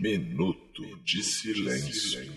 Minuto de silêncio.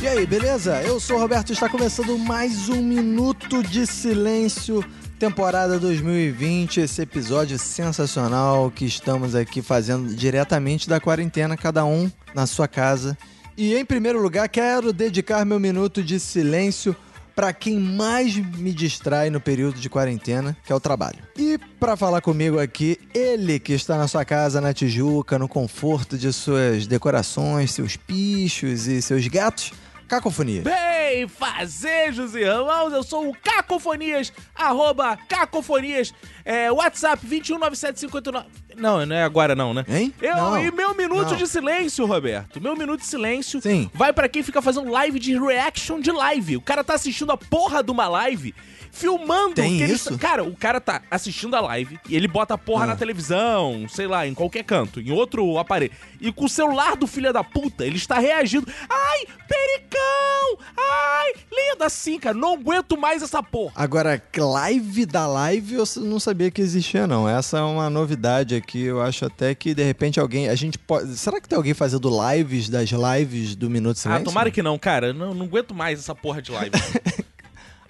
E aí, beleza? Eu sou o Roberto e está começando mais um Minuto de Silêncio, temporada 2020. Esse episódio sensacional que estamos aqui fazendo diretamente da quarentena, cada um na sua casa. E em primeiro lugar, quero dedicar meu minuto de silêncio para quem mais me distrai no período de quarentena, que é o trabalho. E para falar comigo aqui, ele que está na sua casa na Tijuca, no conforto de suas decorações, seus pichos e seus gatos, Cacofonia. Bem, fazejos e irmãos, eu sou o Cacofonias, arroba Cacofonias, é, WhatsApp 219759... Não, não é agora não, né? Hein? Eu, Não. e meu minuto Não. de silêncio, Roberto, meu minuto de silêncio Sim. vai pra quem fica fazendo live de reaction de live. O cara tá assistindo a porra de uma live, filmando... Tem que ele- isso? Cara, o cara tá assistindo a live e ele bota a porra Ah. na televisão, sei lá, em qualquer canto, em outro aparelho. E com o celular do filho da puta, ele está reagindo. Ai, pericão! Ai, lindo assim, cara. Não aguento mais essa porra. Agora, live da live eu não sabia que existia, não. Essa é uma novidade aqui. Eu acho até que, de repente, alguém. A gente pode. Será que tem alguém fazendo lives das lives do Minuto de Silêncio? Ah, tomara que não, cara. Não, não aguento mais essa porra de live.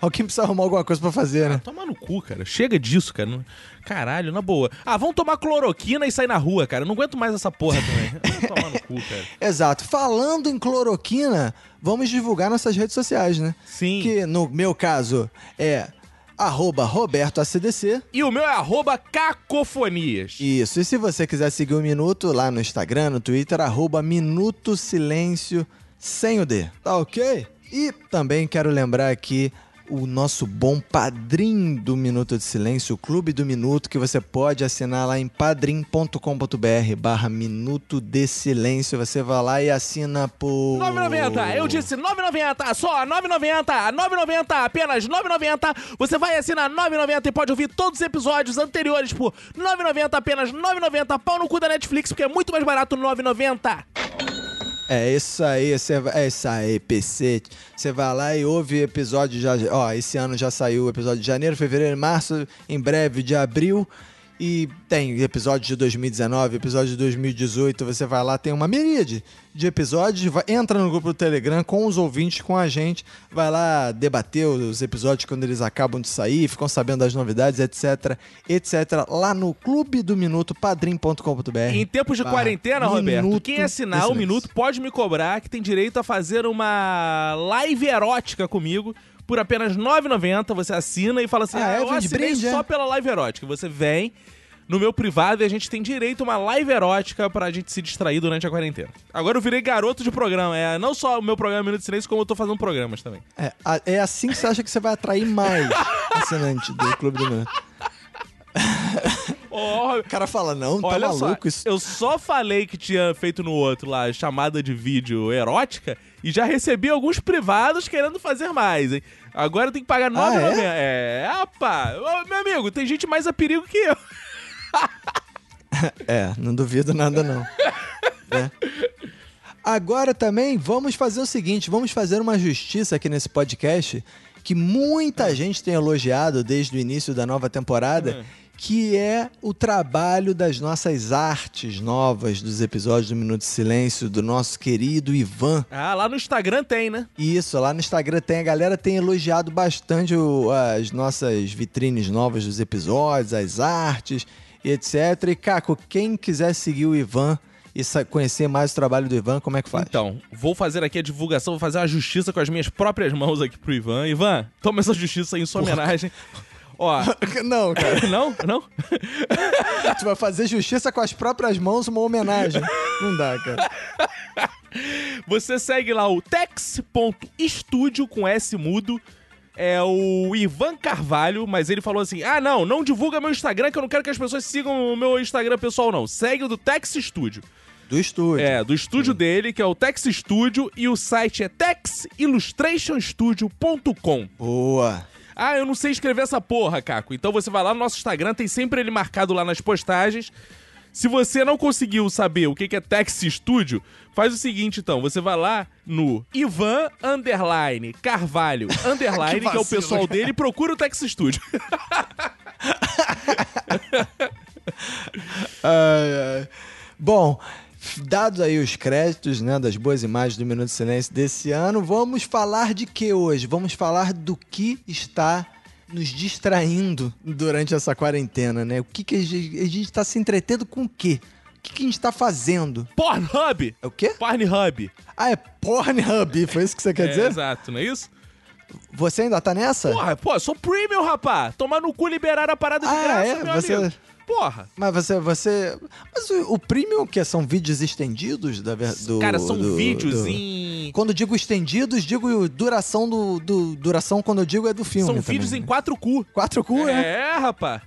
Alguém precisa arrumar alguma coisa pra fazer, ah, né? toma no cu, cara. Chega disso, cara. Não- Caralho, na boa. Ah, vamos tomar cloroquina e sair na rua, cara. Não aguento mais essa porra também. Tomar no cu, cara. Exato. Falando em cloroquina, vamos divulgar nossas redes sociais, né? Sim. Que no meu caso é arroba RobertoACDC. E o meu é arroba cacofonias. Isso. E se você quiser seguir o Minuto lá no Instagram, no Twitter, arroba Minuto Silêncio sem o D. Tá ok? E também quero lembrar aqui o nosso bom padrinho do Minuto de Silêncio, o Clube do Minuto, que você pode assinar lá em padrim.com.br barra Minuto de Silêncio. Você vai lá e assina por... 9,90. Eu disse 9,90. Só 9,90. 9,90. Apenas 9,90. Você vai assinar 9,90 e pode ouvir todos os episódios anteriores por 9,90. Apenas 9,90. Pau no cu da Netflix, porque é muito mais barato 9,90. É isso aí, você é isso aí, PC. Você vai lá e ouve episódio já. Ó, esse ano já saiu o episódio de janeiro, fevereiro, março, em breve de abril. E tem episódio de 2019, episódio de 2018. Você vai lá, tem uma miríade de episódios. vai- entra no grupo do Telegram com os ouvintes, com a gente. Vai lá debater os episódios quando eles acabam de sair, ficam sabendo das novidades, etc, etc. Lá no Clube do Minuto, padrim.com.br. Em tempos de barra quarentena, Roberto, Minuto quem assinar o minuto pode me cobrar que tem direito a fazer uma live erótica comigo. Por apenas R$ 9,90 você assina e fala assim: Ah, ah, é? eu assinei brinde, só é? pela live erótica. Você vem no meu privado e a gente tem direito a uma live erótica pra gente se distrair durante a quarentena. Agora eu virei garoto de programa. É não só o meu programa Minuto de Silêncio, como eu tô fazendo programas também. É, a- é assim que você acha que você vai atrair mais assinante do Clube do Minuto. Ó, O cara fala, não, tá Olha maluco só, isso. eu só falei que tinha feito no outro lá chamada de vídeo erótica e já recebi alguns privados querendo fazer mais, hein? Agora tem que pagar 9,90. é? é, rapá. Ô, Meu amigo, tem gente mais a perigo que eu. É, não duvido nada não. Né? Agora também vamos fazer o seguinte, vamos fazer uma justiça aqui nesse podcast que muita gente tem elogiado desde o início da nova temporada, que é o trabalho das nossas artes novas dos episódios do Minuto de Silêncio do nosso querido Ivan. Ah, lá no Instagram tem, né? Isso, lá no Instagram tem, a galera tem elogiado bastante o- as nossas vitrines novas dos episódios, as artes e etc. E, Caco, quem quiser seguir o Ivan e conhecer mais o trabalho do Ivan, como é que faz? Então, vou fazer aqui a divulgação, vou fazer uma justiça com as minhas próprias mãos aqui pro Ivan. Ivan, toma essa justiça aí em sua homenagem. Ó, Não, cara, não? Não? tu vai fazer justiça com as próprias mãos, uma homenagem. Não dá, cara. Você segue lá o tex.studio com S mudo. É o Ivan Carvalho, mas ele falou assim: ah, não, não divulga meu Instagram, que eu não quero que as pessoas sigam o meu Instagram pessoal, não. Segue o do Tex Studio. Do estúdio. É, do estúdio dele, que é o Tex Studio, e o site é texillustrationstudio.com. Boa. Ah, eu não sei escrever essa porra, Caco. Então você vai lá no nosso Instagram, tem sempre ele marcado lá nas postagens. Se você não conseguiu saber o que que é Tex Studio, faz o seguinte então, você vai lá no Ivan underline Carvalho underline, que, é o pessoal cara. dele, e procura o Tex Studio. Ai, ai. Bom, dados aí os créditos, né, das boas imagens do Minuto de Silêncio desse ano, vamos falar de que hoje? Vamos falar do que está nos distraindo durante essa quarentena, né? O que, que a gente está se entretendo com o quê? O que, que a gente está fazendo? Pornhub! É o quê? Pornhub. Ah, é Pornhub, foi isso que você quer É, dizer? Exato, não é isso? Você ainda tá nessa? Porra, pô, sou premium, rapá. Tomar no cu liberaram a parada de Ah, graça, é? meu Você- amigo. Porra. Mas você, você... Mas o, o premium, que são vídeos estendidos da ver- do... Cara, são do- vídeos do- em... Quando digo estendidos, digo duração do, do- duração quando eu digo é do filme. São também, vídeos né? em 4Cu. 4Cu, né? É, rapá.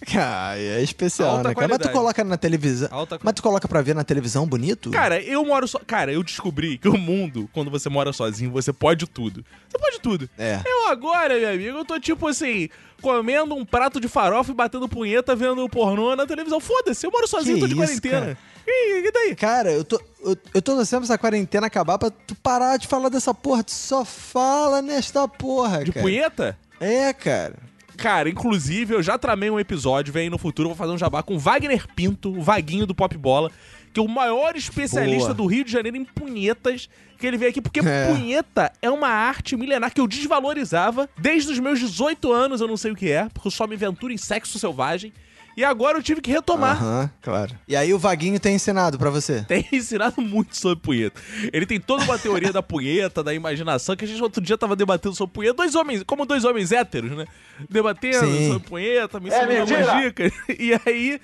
Ah, é especial, Alta né, cara? Mas tu coloca na televisão. Alta Mas tu coloca pra ver na televisão bonito? Cara, eu moro só. Cara, eu descobri que o mundo, quando você mora sozinho, você pode tudo. Você pode tudo. É. Eu agora, meu amigo, eu tô tipo assim, comendo um prato de farofa e batendo punheta vendo pornô na televisão. Foda-se, eu moro sozinho, Que tô de isso, quarentena. cara? E, e daí? Cara, eu tô, eu, eu tô torcendo essa quarentena acabar pra tu parar de falar dessa porra. Tu só fala nesta porra, De cara. punheta? É, cara. Cara, inclusive, eu já tramei um episódio, vem aí no futuro, vou fazer um jabá com Wagner Pinto, o Vaguinho do Pop Bola, que é o maior especialista Boa. do Rio de Janeiro em punhetas, que ele veio aqui, porque É. punheta é uma arte milenar que eu desvalorizava. Desde os meus 18 anos eu não sei o que é, porque eu só me aventuro em sexo selvagem. E agora eu tive que retomar. Aham, claro. E aí o Vaguinho tem ensinado pra você? Tem ensinado muito sobre punheta. Ele tem toda uma teoria da punheta, da imaginação, que a gente outro dia tava debatendo sobre punheta. Dois homens, como dois homens héteros, né? Debatendo Sim. sobre punheta, me ensinou algumas dicas. E aí,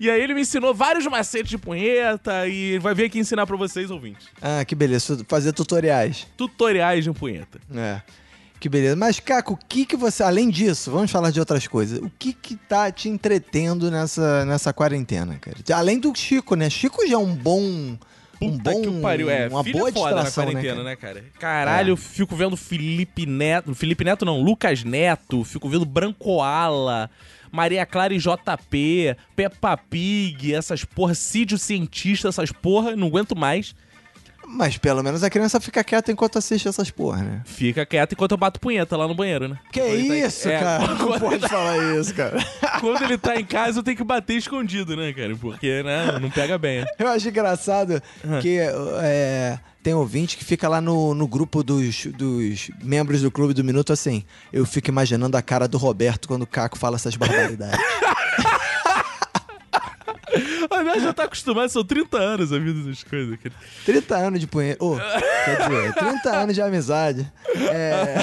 e aí ele me ensinou vários macetes de punheta e ele vai vir aqui ensinar pra vocês, ouvintes. Ah, que beleza. Fazer tutoriais. Tutoriais de punheta. É. Que beleza. Mas, Caco, o que que você... Além disso, vamos falar de outras coisas. O que que tá te entretendo nessa, nessa quarentena, cara? Além do Chico, né? Chico já é um bom... um Puta bom... que pariu. É, uma filho boa é foda na quarentena, cara? né, cara? Caralho, eu fico vendo Felipe Neto. Felipe Neto não, Lucas Neto. Fico vendo Brancoala. Maria Clara e JP, Peppa Pig, essas porra, Cídio Cientista, essas porra, não aguento mais. Mas pelo menos a criança fica quieta enquanto assiste essas porra, né? Fica quieto enquanto eu bato punheta lá no banheiro, né? Que Quando tá em- isso, É, cara? Não Quando, pode falar isso, cara. quando ele tá em casa, eu tenho que bater escondido, né, cara? Porque, né, não pega bem. Eu acho engraçado que é, tem ouvinte que fica lá no, no grupo dos, dos membros do Clube do Minuto assim. Eu fico imaginando a cara do Roberto quando o Caco fala essas barbaridades. Aliás, já tá acostumado, são 30 anos a vida dessas coisas, cara. 30 anos de punheta. Oh, quer dizer, 30 anos de amizade. É,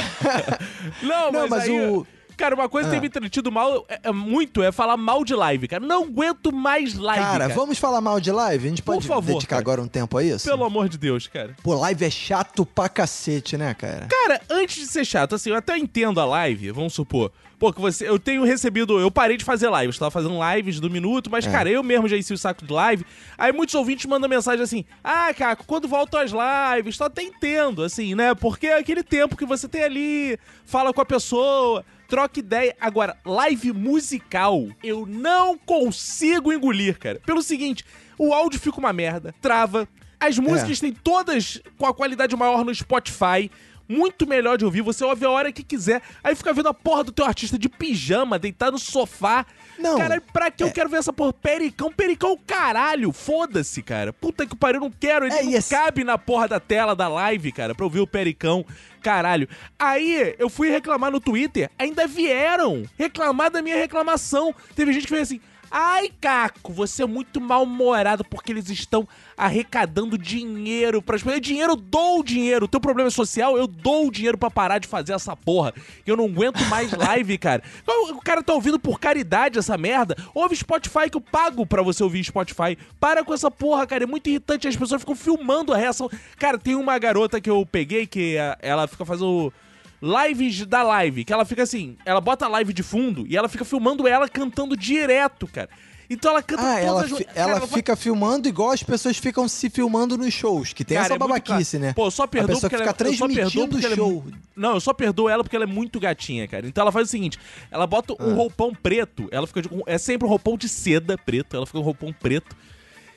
Não, Não, mas, mas aí, o- Cara, uma coisa que tem me entretido mal é, é muito é falar mal de live, cara. Não aguento mais live, cara, cara. vamos falar mal de live? A gente pode favor, dedicar cara. agora um tempo a isso? Pelo amor de Deus, cara. Pô, live é chato pra cacete, né, cara? Cara, antes de ser chato, assim, eu até entendo a live, vamos supor. Pô, que você. Eu tenho recebido. Eu parei de fazer lives, tava fazendo lives do minuto, mas, É. cara, eu mesmo já enchi o saco de live. Aí muitos ouvintes mandam mensagem assim: Ah, Caco, quando voltam as lives? Tô até entendo, assim, né? Porque é aquele tempo que você tem ali, fala com a pessoa. Troca ideia. Agora, live musical, eu não consigo engolir, cara. Pelo seguinte, o áudio fica uma merda, trava. As músicas têm todas com a qualidade maior no Spotify. Muito melhor de ouvir, você ouve a hora que quiser. Aí fica vendo a porra do teu artista de pijama, deitado no sofá. Não, Cara, pra que eu é- quero ver essa porra? Pericão, pericão, caralho. Foda-se, cara. Puta que pariu, eu não quero. Ele É, não esse- cabe na porra da tela da live, cara, pra ouvir o pericão. Caralho. Aí, eu fui reclamar no Twitter, ainda vieram reclamar da minha reclamação. Teve gente que fez assim. Ai, Caco, você é muito mal-humorado porque eles estão arrecadando dinheiro para as pessoas. Dinheiro, eu dou o dinheiro. O teu problema é social, eu dou o dinheiro pra parar de fazer essa porra. Eu não aguento mais live, cara. O o cara tá ouvindo por caridade essa merda. Ouve Spotify que eu pago pra você ouvir Spotify. Para com essa porra, cara. É muito irritante. As pessoas ficam filmando a reação. Cara, tem uma garota que eu peguei que ah, ela fica fazendo lives da live, que ela fica assim, ela bota a live de fundo e ela fica filmando ela cantando direto, cara. Então ela canta Ah, ela, ela vai- fica filmando igual as pessoas ficam se filmando nos shows, que tem Cara, essa é babaquice, né? Pô, eu só perdoo a porque fica ela, é- só perdoo transmitindo o ela é show. mu- Não, eu só perdoo ela porque ela é muito gatinha, cara. Então ela faz o seguinte: ela bota Ah. um roupão preto, ela fica de- é sempre um roupão de seda preto, ela fica um roupão preto.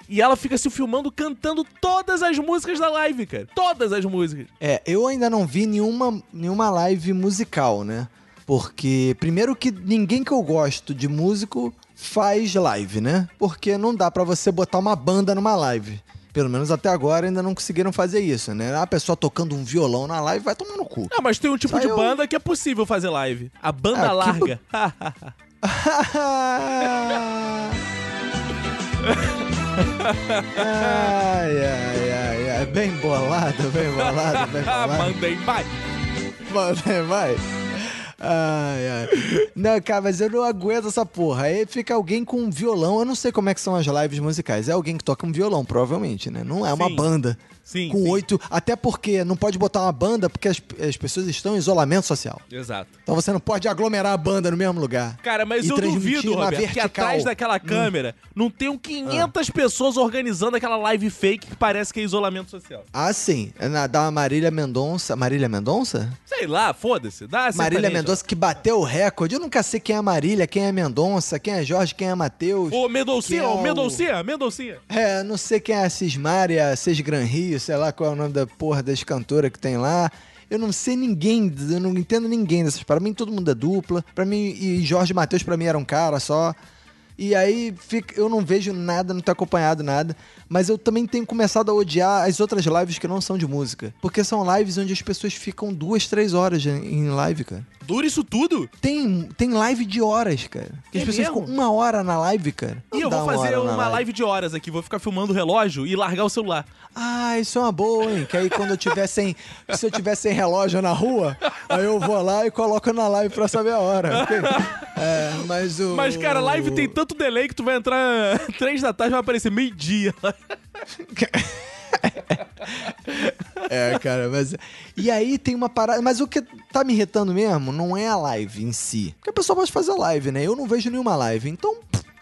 E ela fica se filmando cantando todas as músicas da live, cara. Todas as músicas. É, eu ainda não vi nenhuma, nenhuma live musical, né? Porque, primeiro que ninguém que eu gosto de músico faz live, né? Porque não dá pra você botar uma banda numa live. Pelo menos até agora ainda não conseguiram fazer isso, né? A pessoa tocando um violão na live vai tomar no cu. Não, mas tem um tipo Só de eu- banda que é possível fazer live. A banda Ah, que larga. ai, ai, ai, ai. Bem bolado, bem bolado, bem bolado. Mandei, vai. Vai, vai. Ai, ai. Não, cara, mas eu não aguento essa porra. Aí fica alguém com um violão. Eu não sei como é que são as lives musicais. É alguém que toca um violão, provavelmente, né? Não é uma Sim. banda. Sim, Com oito. Até porque não pode botar uma banda porque as, as pessoas estão em isolamento social. Exato. Então você não pode aglomerar a banda no mesmo lugar. Cara, mas eu duvido, Roberto, que atrás daquela câmera não tenham 500 pessoas organizando aquela live fake que parece que é isolamento social. Ah, sim. É na, da Marília Mendonça. Marília Mendonça? Sei lá, foda-se. Marília. Mendonça que bateu o recorde. Eu nunca sei quem é Marília, quem é Mendonça, quem é Jorge, quem é Matheus. Ô, Mendoncinha, é ô, o- Mendoncinha, Mendoncinha. É, não sei quem é a Cismária, Cisgran Rio, sei lá qual é o nome da porra das cantoras que tem lá. Eu não sei ninguém, eu não entendo ninguém dessas. Para mim todo mundo é dupla. Para mim e Jorge Matheus para mim era um cara só. E aí fica, eu não vejo nada, não tenho acompanhado nada. Mas eu também tenho começado a odiar as outras lives que não são de música. Porque são lives onde as pessoas ficam duas, três horas em live, cara. Dura isso tudo? Tem, tem live de horas, cara. Que as É pessoas mesmo? ficam uma hora na live, cara. Não e eu vou fazer na uma live de horas aqui. Vou ficar filmando o relógio e largar o celular. Ah, isso é uma boa, hein? Que aí quando eu tiver sem. se eu tiver sem relógio na rua, aí eu vou lá e coloco na live pra saber a hora. ok? É, mas o. Mas, cara, live tem tanto delay que tu vai entrar três da tarde e vai aparecer meio-dia. É, cara, mas. E aí tem uma parada. Mas o que tá me irritando mesmo não é a live em si. Porque a pessoa pode fazer live, né? Eu não vejo nenhuma live. Então,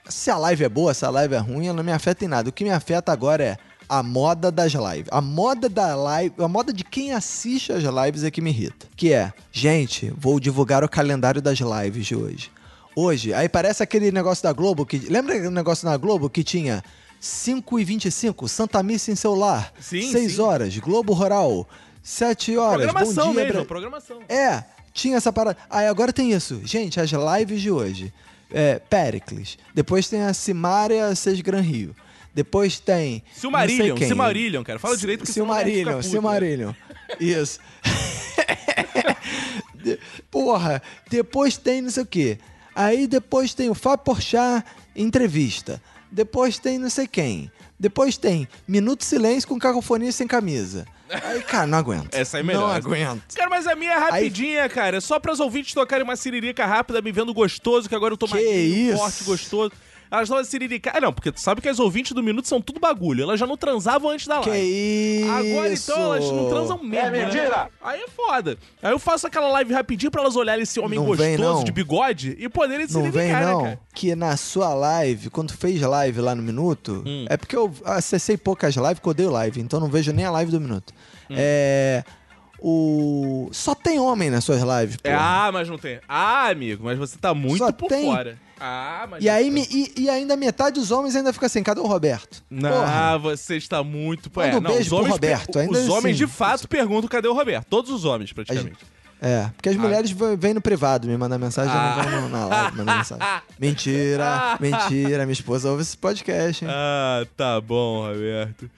se a live é boa, se a live é ruim, ela não me afeta em nada. O que me afeta agora é a moda das lives. A moda da live, a moda de quem assiste as lives é que me irrita. Que é, gente, vou divulgar o calendário das lives de hoje. Hoje, aí parece aquele negócio da Globo que. Lembra aquele negócio na Globo que tinha 5 e 25, Santa Missa em seu lar. Sim, 6 sim. horas, Globo Rural. 7 horas, programação bom dia. mesmo, Bra- programação. É, tinha essa parada. Aí agora tem isso. Gente, as lives de hoje. É, Pericles. Depois tem a Simária Seis Gran Rio. Depois tem. Silmarillion. Silmarillion, cara. Fala direito que Silmarillion, puto, né? Silmarillion. Isso. De- Porra, depois tem não sei o quê. Aí depois tem o Fábio Porchat entrevista. Depois tem não sei quem. Depois tem Minuto Silêncio com cacofonia sem camisa. Aí, cara, não aguento. Essa é melhor. Não aguento. Cara, mas a minha é rapidinha, cara. É só pras ouvintes tocarem uma siririca rápida, me vendo gostoso, que agora eu tô Que isso? forte, gostoso. Elas uma siririca... Ah, não, porque tu sabe que as ouvintes do Minuto são tudo bagulho. Elas já não transavam antes da Que live. isso? Agora então elas não transam mesmo. É mentira! Aí é foda. Aí eu faço aquela live rapidinho pra elas olharem esse homem Não vem, gostoso não. de bigode e poderem se Não vem, né, não. cara? que na sua live, quando fez live lá no Minuto, Hum. é porque eu acessei poucas lives, que eu odeio live, então não vejo nem a live do Minuto. Hum. É. O. Só tem homem nas suas lives, ah, mas não tem. Ah, amigo, mas você tá muito Só por tem- fora. Ah, mas. E aí, me- e, e ainda metade dos homens ainda fica assim, cadê o Roberto? Não, Porra. você está muito. Manda É, um não, beijo homens, Roberto, ainda os homens assim. de fato perguntam cadê o Roberto. Todos os homens, praticamente. É, porque as mulheres v- vêm no privado me mandar mensagem, Ah. não vão na live mandar mensagem. Mentira, mentira, minha esposa ouve esse podcast, hein? Ah, tá bom, Roberto.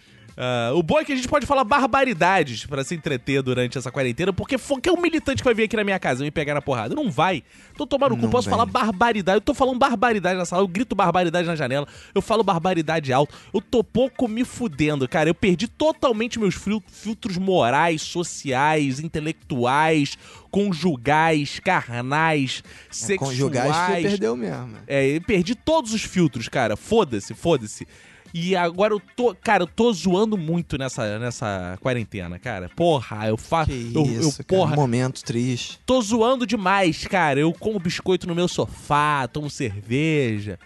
Ah, o bom é que a gente pode falar barbaridades pra se entreter durante essa quarentena, porque que é um militante que vai vir aqui na minha casa e me pegar na porrada. Não vai. Tô tomando cu, posso falar barbaridade. Eu tô falando barbaridade na sala, eu grito barbaridade na janela, eu falo barbaridade alto. Eu tô pouco me fudendo, cara. Eu perdi totalmente meus fil- filtros morais, sociais, intelectuais, conjugais, carnais, sexuais. Conjugais você perdeu mesmo. É, eu perdi todos os filtros, cara. Foda-se, foda-se. E agora eu tô, cara, eu tô zoando muito nessa, nessa quarentena, cara. Porra, eu faço. Que Eu, isso, eu, cara, porra, um momento triste. tô zoando demais, cara. Eu como biscoito no meu sofá, tomo cerveja.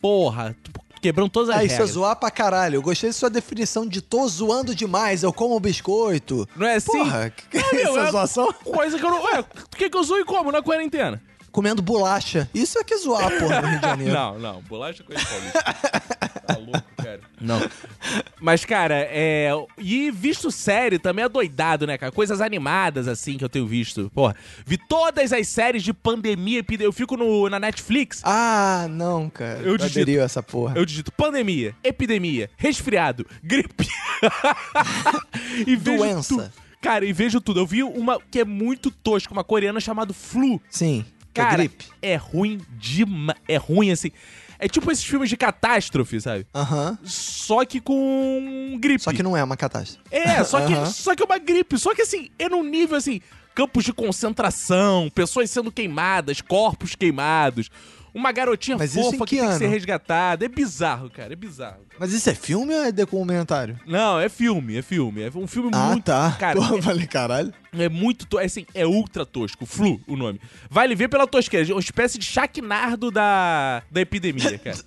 porra, quebrando todas as Ah, isso é regras. zoar pra caralho. Eu gostei de sua definição de tô zoando demais, eu como biscoito. Não é assim? Porra, que, que Não, é meu, essa é zoação? Coisa que eu não. Ué, o que, que eu sou e como na quarentena? Comendo bolacha. Isso é que zoar, porra, no Rio de Janeiro. Não, não, bolacha é coisa paulista. tá louco, cara. Não. Mas, cara, é. E visto série também é doidado, né, cara? Coisas animadas, assim, que eu tenho visto. Porra, vi todas as séries de pandemia, epidemia. Eu fico no, na Netflix. Ah, não, cara. Eu Eu digito. essa porra. Eu digito pandemia, epidemia, resfriado, gripe. e vejo Doença. tudo. Cara, e vejo tudo. Eu vi uma que é muito tosca, uma coreana chamada Flu. Sim. é Cara, gripe. é ruim demais. É ruim, assim. É tipo esses filmes de catástrofe, sabe? Aham. Só que com gripe. Só que não é uma catástrofe. É, só que, Aham. só que é uma gripe. Só que assim, é num nível assim, campos de concentração, pessoas sendo queimadas, corpos queimados. Uma garotinha Mas isso fofa que, que tem que ser ano? resgatada. É bizarro, cara. É bizarro. Mas isso é filme ou é documentário? Não, é filme, é filme. É um filme Ah, muito. tá. Cara, eu falei, caralho. é muito. To... É, assim, é ultra tosco. Flu, o nome. Vale ver pela tosqueira. Uma espécie de chaquinardo da, da epidemia, cara.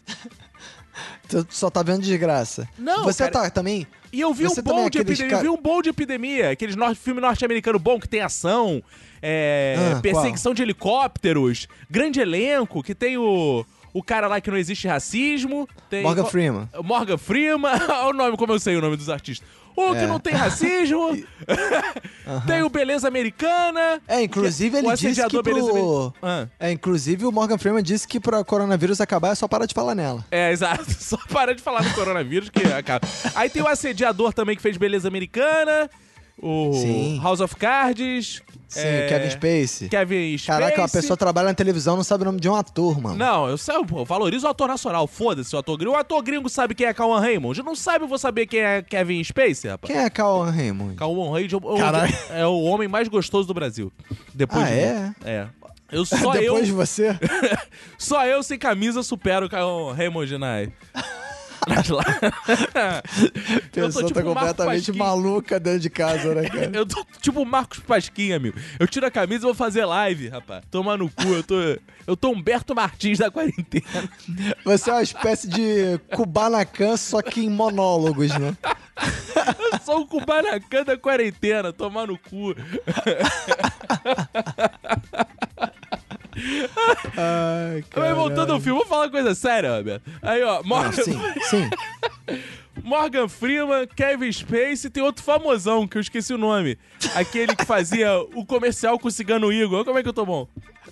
Tu só tá vendo desgraça. Não, Você cara. tá também. E eu vi Você um também é bom de epidemia. ca- Eu vi um bom de epidemia. Aqueles nor filme norte-americano bom que tem ação, é, Ah, perseguição de helicópteros, grande elenco, que tem o. O cara lá que não existe racismo. Tem Morgan qual- Freeman. Morgan Freeman. Olha o nome, como eu sei o nome dos artistas. O que É. não tem racismo. tem o Beleza Americana. É, inclusive ele disse que pro... Americana. Ah. É, inclusive o Morgan Freeman disse que pra coronavírus acabar é só parar de falar nela. É, exato. Só para de falar do coronavírus que acaba. Aí tem o assediador também que fez Beleza Americana. O Sim. House of Cards. Sim, é, Kevin Spacey. Kevin Spacey. Caraca, uma pessoa trabalha na televisão não sabe o nome de um ator, mano. Não, eu, sei, eu valorizo o ator nacional. Foda-se o ator gringo. O ator gringo sabe quem é Cauan Raymond. Não sabe, eu vou saber quem é Kevin Spacey, rapaz. Quem é Cauan Raymond? Cauan Raymond é Caralho. é o homem mais gostoso do Brasil. Depois Ah, de é? É. Eu, só, Depois eu, de você? só eu sem camisa supero o Raymond na... A pessoa tá tipo Marco completamente maluca dentro de casa, né, cara? Eu tô tipo o Marcos Pasquim, amigo. Eu tiro a camisa e vou fazer live, rapaz. Tomar no cu, eu tô. Eu tô Humberto Martins da quarentena. Você é uma espécie de Kubanacan, só que em monólogos, né? Eu sou o Kubanacan da quarentena, tomar no cu. Ai, Mas voltando ao filme, vou falar uma coisa séria, Roberto. Aí, ó, Morgan, sim, sim. Morgan Freeman, Kevin Spacey, tem outro famosão que eu esqueci o nome. Aquele que fazia o comercial com o Cigano Igor. Olha Como é que eu tô bom?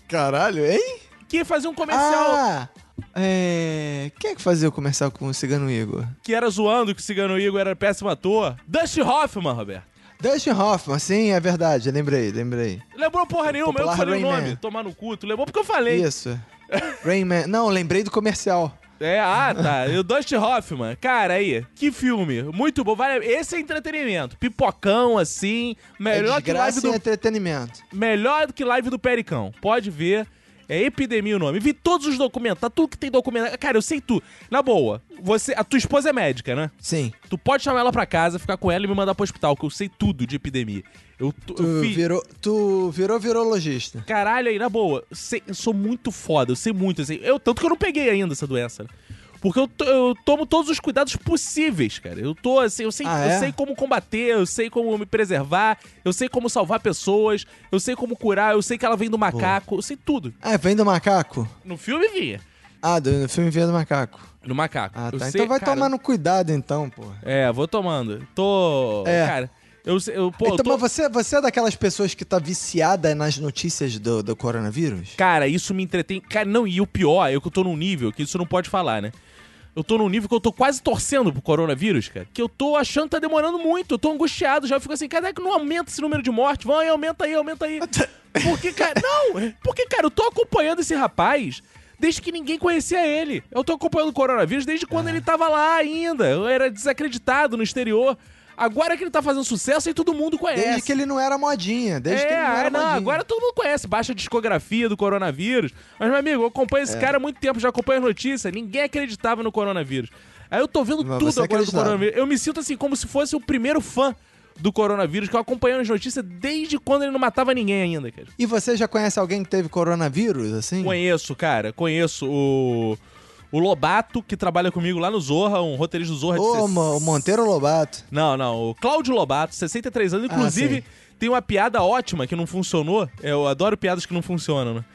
Caralho, hein? Que fazia um comercial Ah! É... Quem é que fazia o comercial com o Cigano Igor? que era zoando que o Cigano Igor era péssimo ator. Dustin Hoffman, Roberto. Dustin Hoffman, sim, é verdade, lembrei, lembrei. Lembrou porra nenhuma, eu falei o Rain nome. Man. Tomar no cu, tu lembrou porque eu falei. Isso. Rayman. Não, lembrei do comercial. É, ah, tá. E o Dustin Hoffman. Cara, aí, que filme. Muito bom. Vale... Esse é entretenimento. Pipocão, assim. Melhor é que live do... entretenimento. Melhor do que live do Pericão. Pode ver. É Epidemia o nome. Vi todos os documentários, tudo que tem documentário. Cara, eu sei tu. Na boa, você, a tua esposa é médica, né? Sim. Tu pode chamar ela pra casa, ficar com ela e me mandar pro hospital, que eu sei tudo de epidemia. Eu, tu, eu fiz- virou, tu virou virologista. Caralho, aí, na boa, sei- eu sou muito foda, eu sei muito, assim. Eu, tanto que eu não peguei ainda essa doença, né? Porque eu, eu tomo todos os cuidados possíveis, cara. Eu tô assim, eu sei, Ah, eu é? sei como combater, eu sei como me preservar, eu sei como salvar pessoas, eu sei como curar, eu sei que ela vem do macaco, eu sei tudo. Ah, vem do macaco? No filme vinha. Ah, no filme vem do macaco. No macaco. Ah, Eu tá. sei, então vai cara, tomando cuidado, então, porra. É, vou tomando. Tô. É. Cara, eu, eu, pô, eu então, tô... mas você, você é daquelas pessoas que tá viciada nas notícias do, do coronavírus? Cara, isso me entretém. Cara, não, e o pior é que eu tô num nível que isso não pode falar, né? Eu tô num nível que eu tô quase torcendo pro coronavírus, cara. Que eu tô achando que tá demorando muito. Eu tô angustiado já. Eu fico assim, cadê que não aumenta esse número de mortes? Vai, aumenta aí, aumenta aí. Porque, cara, não! Porque, cara, eu tô acompanhando esse rapaz desde que ninguém conhecia ele. Eu tô acompanhando o coronavírus desde quando ele tava lá ainda. Eu era desacreditado no exterior. Agora que ele tá fazendo sucesso, aí todo mundo conhece. Desde que ele não era modinha. Desde é, que ele não era ah, não, modinha. agora todo mundo conhece, baixa a discografia do coronavírus. Mas, meu amigo, eu acompanho É. esse cara há muito tempo, já acompanho as notícias, ninguém acreditava no coronavírus. Aí eu tô vendo Mas tudo agora do acreditava. coronavírus. Eu me sinto assim, como se fosse o primeiro fã do coronavírus, que eu acompanhando as notícias desde quando ele não matava ninguém ainda, cara. E você já conhece alguém que teve coronavírus, assim? Conheço, cara, conheço o. O Lobato, que trabalha comigo lá no Zorra, um roteirista do Zorra Ô, Mo- Monteiro Lobato. Não, não, o Cláudio Lobato, 63 anos. Ah, Inclusive, sim. tem uma piada ótima que não funcionou. Eu adoro piadas que não funcionam, né?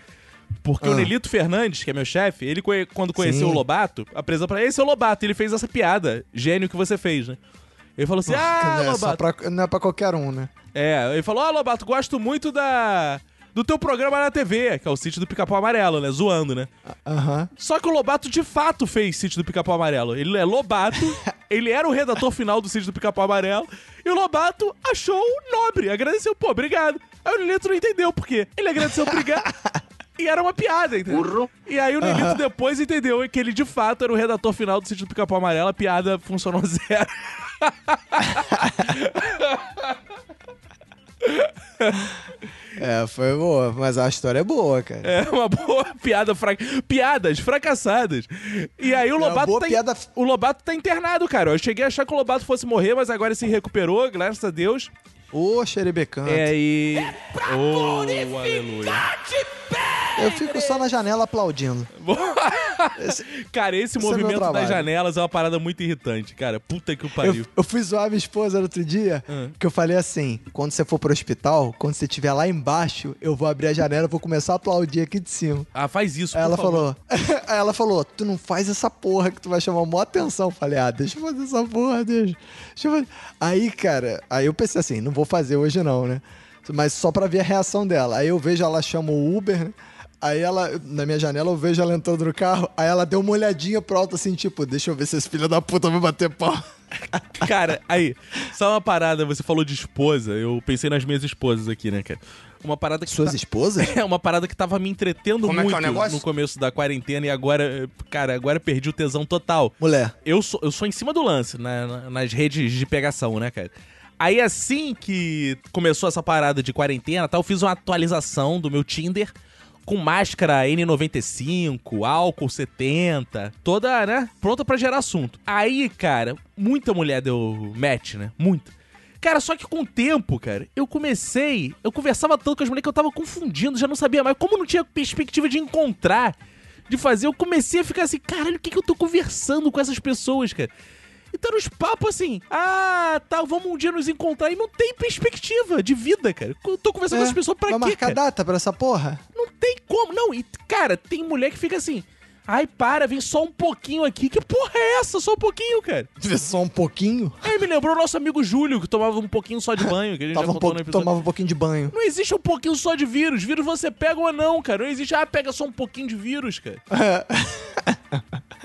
Porque o Ah. Nelito Fernandes, que é meu chefe, ele quando conheceu Sim. o Lobato, apresentou pra ele, esse é o Lobato. Ele fez essa piada, gênio que você fez, né? Ele falou assim, ah, não, é Lobato. pra- não é pra qualquer um, né? É, ele falou, ah, Lobato, gosto muito da... Do teu programa na TV, que é o Sítio do Pica-Pau Amarelo, né? Zoando, né? Aham. Só que o Lobato de fato fez Sítio do Pica-Pau Amarelo. Ele é Lobato, ele era o redator final do Sítio do Pica-Pau Amarelo, e o Lobato achou nobre, agradeceu, pô, obrigado. Aí o Nelito não entendeu por quê. Ele agradeceu, obrigado. E era uma piada, entendeu? E aí o Nelito depois entendeu que ele de fato era o redator final do Sítio do Pica-Pau Amarelo, a piada funcionou zero. É, foi boa, mas a história é boa, cara. É uma boa piada fraca. Piadas fracassadas. E aí o uma Lobato. boa tá in- piada- O Lobato tá internado, cara. Eu cheguei a achar que o Lobato fosse morrer, mas agora se recuperou, graças a Deus. Ô, xerebecante. É, e. Oh, aleluia. Eu fico só na janela aplaudindo. Cara, esse esse é movimento das trabalho. janelas é uma parada muito irritante, cara. Puta que o pariu. Eu, eu fui zoar minha esposa no outro dia, Ah. que eu falei assim: quando você for pro hospital, quando você estiver lá embaixo, eu vou abrir a janela vou começar a aplaudir aqui de cima. Ah, faz isso, Aí por ela favor. falou, aí ela falou, tu não faz essa porra que tu vai chamar maior atenção. Eu falei, ah, deixa eu fazer essa porra, deixa. deixa eu fazer. Aí, cara, aí eu pensei assim, não vou fazer hoje não, né? Mas só pra ver a reação dela. Aí eu vejo ela chama o Uber, né? Aí ela, na minha janela, eu vejo ela entrando no carro, aí ela deu uma olhadinha pro alto assim, tipo, deixa eu ver se esse filho da puta vai bater pau. Cara, aí, só uma parada, você falou de esposa, eu pensei nas minhas esposas aqui, né, cara? Uma parada que. Suas tá- esposas? É uma parada que tava me entretendo Como é que muito é o negócio? no começo da quarentena e agora, cara, agora eu perdi o tesão total. Mulher. Eu sou, eu sou em cima do lance, né, na- nas redes de pegação, né, cara? Aí assim que começou essa parada de quarentena, tá, eu fiz uma atualização do meu Tinder com máscara N95, álcool 70, toda, né, pronta pra gerar assunto. Aí, cara, muita mulher deu match, né? Muita. Cara, só que com o tempo, cara, eu comecei. Eu conversava tanto com as mulheres que eu tava confundindo, já não sabia mais. Como não tinha perspectiva de encontrar, de fazer, eu comecei a ficar assim: caralho, o que, que eu tô conversando com essas pessoas, cara? Então, os papos assim, ah, tá, vamos um dia nos encontrar. E não tem perspectiva de vida, cara. Eu tô conversando com essas pessoas pra É, vai quê, marcar cara? data pra essa porra? Não tem como. Não, e, cara, tem mulher que fica assim. Ai, para, vem só um pouquinho aqui. Que porra é essa? Só um pouquinho, cara. Só um pouquinho. Aí me lembrou o nosso amigo Júlio, que tomava um pouquinho só de banho, que a gente Tava já um pouco, no episódio. tomava um pouquinho de banho. Não existe um pouquinho só de vírus. Vírus você pega ou não, cara. Não existe, ah, pega só um pouquinho de vírus, cara.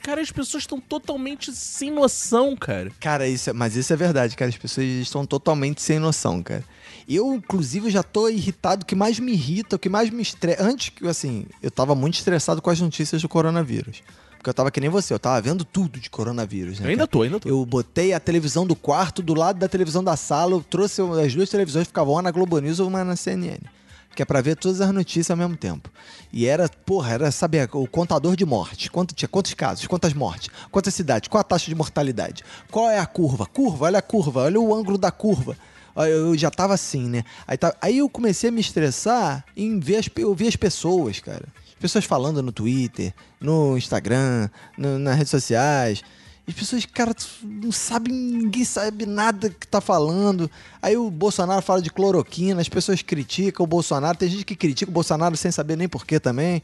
cara, as pessoas estão totalmente sem noção, cara. Cara, isso é, mas isso é verdade, cara. As pessoas estão totalmente sem noção, cara. Eu, inclusive, já tô irritado. O que mais me irrita, o que mais me estressa. Antes que, assim, eu tava muito estressado com as notícias do coronavírus. Porque eu tava que nem você, eu tava vendo tudo de coronavírus, né? Eu ainda tô, ainda tô. Eu botei a televisão do quarto do lado da televisão da sala, eu trouxe as duas televisões, ficavam uma na Globo News ou uma na CNN. Que é pra ver todas as notícias ao mesmo tempo. E era, porra, era saber o contador de morte. Quanto tinha, quantos casos, quantas mortes, quantas cidades, qual a taxa de mortalidade, qual é a curva? Curva, olha a curva, olha o ângulo da curva. Eu já tava assim, né? Aí, tá- aí eu comecei a me estressar em ver as, eu ver as pessoas, cara. As pessoas falando no Twitter, no Instagram, no- nas redes sociais. As pessoas, cara, não sabem, ninguém sabe nada que tá falando. Aí o Bolsonaro fala de cloroquina, as pessoas criticam o Bolsonaro. Tem gente que critica o Bolsonaro sem saber nem porquê também.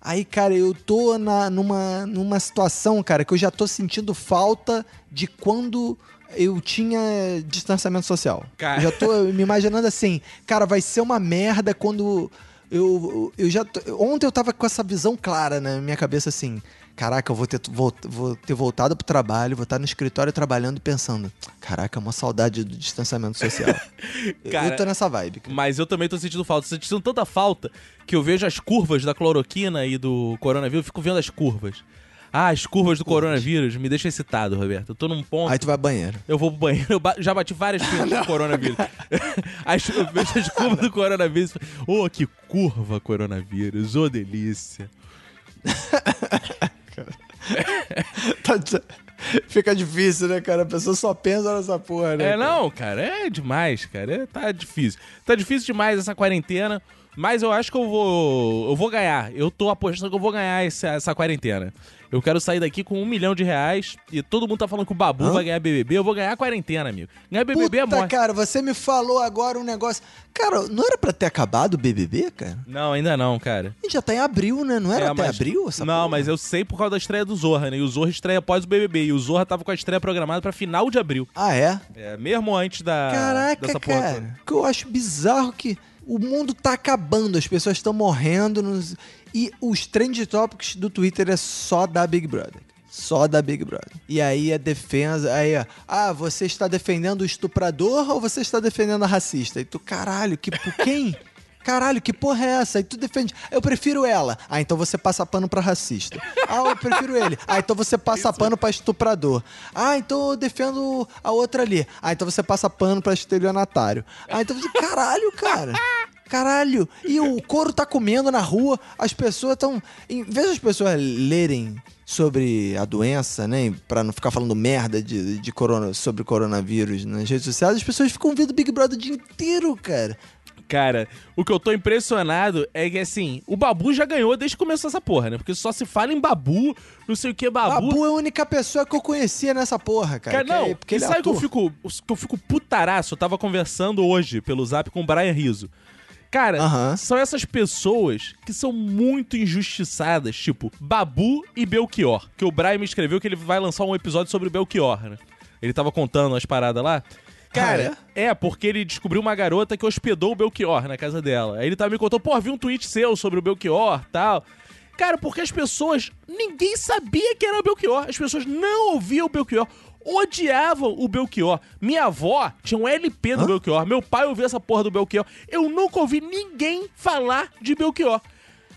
Aí, cara, eu tô na, numa, numa situação, cara, que eu já tô sentindo falta de quando eu tinha distanciamento social. Cara. Eu já tô me imaginando assim, cara, vai ser uma merda quando eu, eu já. ontem eu tava com essa visão clara na minha cabeça assim. Caraca, eu vou ter, vou, vou ter voltado pro trabalho, vou estar no escritório trabalhando e pensando. Caraca, uma saudade do distanciamento social. Cara, eu tô nessa vibe. cara. Mas eu também tô sentindo falta. Tô sentindo tanta falta que eu vejo as curvas da cloroquina e do coronavírus. Eu fico vendo as curvas. Ah, as curvas do coronavírus me deixam excitado, Roberto. Eu tô num ponto. Aí tu vai ao banheiro. Eu vou pro banheiro, eu ba- já bati várias curvas do coronavírus. As, eu vejo as curvas do coronavírus. Ô, que curva, coronavírus. Ô, delícia. Tá- tá- Fica difícil, né, cara? A pessoa só pensa nessa porra, né? É, cara? não, cara, é demais, cara. É, tá difícil. Tá difícil demais essa quarentena, mas eu acho que eu vou. Eu vou ganhar. Eu tô apostando que eu vou ganhar essa, essa quarentena. Eu quero sair daqui com um milhão de reais e todo mundo tá falando que o Babu Hã? vai ganhar BBB. Eu vou ganhar a quarentena, amigo. Ganhar BBB é Puta, morte. cara, você me falou agora um negócio. Cara, não era pra ter acabado o BBB, cara? Não, ainda não, cara. A gente já tá em abril, né? Não era É, até mas- abril essa Não, porra? mas eu sei por causa da estreia do Zorra, né? E o Zorra estreia após o BBB. E o Zorra tava com a estreia programada pra final de abril. Ah, é? É, mesmo antes da. Caraca, dessa porra toda. cara. Que eu acho bizarro que o mundo tá acabando, as pessoas estão morrendo nos- e os trend topics do Twitter é só da Big Brother. Só da Big Brother. E aí a defesa, aí, ó, ah, você está defendendo o estuprador ou você está defendendo a racista? E tu, caralho, que por quem? Caralho, que porra é essa? E tu defende. Eu prefiro ela. Ah, então você passa pano pra racista. Ah, eu prefiro ele. Ah, então você passa pano pra estuprador. Ah, então eu defendo a outra ali. Ah, então você passa pano pra estelionatário. Ah, então você. Caralho, cara. Caralho. E o couro tá comendo na rua, as pessoas estão. Em vez das pessoas lerem sobre a doença, né? Pra não ficar falando merda de, de corona, sobre coronavírus nas redes sociais, as pessoas ficam vendo Big Brother o dia inteiro, cara. Cara, o que eu tô impressionado é que, assim, o Babu já ganhou desde que começou essa porra, né? Porque só se fala em Babu, não sei o que, Babu. Babu é a única pessoa que eu conhecia nessa porra, cara. Cara, não, é- porque e é sabe que eu fico, que eu fico putaraço? Eu tava conversando hoje pelo zap com o Brian Rizzo. Cara, são essas pessoas que são muito injustiçadas, tipo Babu e Belchior. Que o Brian me escreveu que ele vai lançar um episódio sobre o Belchior, né? Ele tava contando as paradas lá. Cara, é? porque ele descobriu uma garota que hospedou o Belchior na casa dela. Aí ele tava me contando, pô, vi um tweet seu sobre o Belchior tal. Cara, porque as pessoas. Ninguém sabia que era o Belchior. As pessoas não ouviam o Belchior. Odiavam o Belchior. Minha avó tinha um LP do Hã? Belchior. Meu pai ouvia essa porra do Belchior. Eu nunca ouvi ninguém falar de Belchior.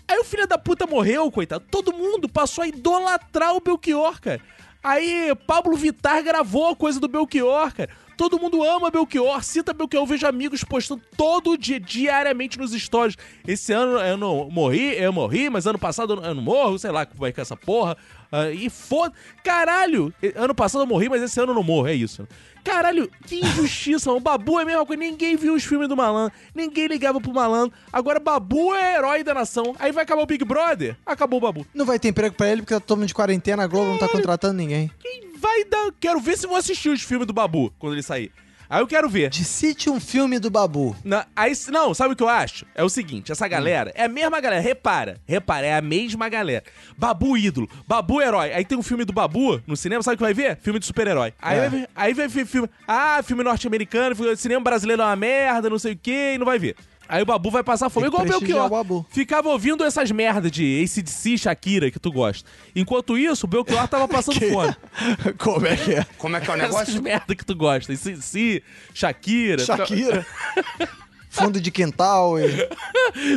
Aí o filho da puta morreu, coitado. Todo mundo passou a idolatrar o Belchior, cara. Aí Pablo Vittar gravou a coisa do Belchior, cara. Todo mundo ama Belchior, cita Belchior. Eu vejo amigos postando todo dia, diariamente nos stories. Esse ano eu não morri, eu morri, mas ano passado eu não- morro, sei lá como vai ficar essa porra. Ah, e foda. Caralho! Ano passado eu morri, mas esse ano eu não morro, é isso. Caralho, que injustiça, mano. O Babu é a mesma coisa. Ninguém viu os filmes do malandro, ninguém ligava pro malandro. Agora Babu é herói da nação. Aí vai acabar o Big Brother? Acabou o Babu. Não vai ter emprego pra ele porque tá todo mundo de quarentena, a Globo não tá contratando ninguém. Quem vai dar. Quero ver se vou assistir os filmes do Babu quando ele sair. Aí eu quero ver. Cite um filme do Babu. Na- aí, não, sabe o que eu acho? É o seguinte, essa galera é a mesma galera, repara, repara, é a mesma galera. Babu ídolo, Babu herói. Aí tem um filme do Babu no cinema, sabe o que vai ver? Filme de super-herói. Aí, É. vai aí vai ver filme, ah, filme norte-americano, filme- cinema brasileiro é uma merda, não sei o que, e não vai ver. Aí o Babu vai passar fome, que igual o Belchior. o Babu. Ficava ouvindo essas merdas de ACDC, Shakira, que tu gosta. Enquanto isso, o Belchior tava passando fome. Como é que é? Como é que é o Essas negócio? merda que tu gosta. ACDC, Shakira. Shakira. Fundo de quintal e...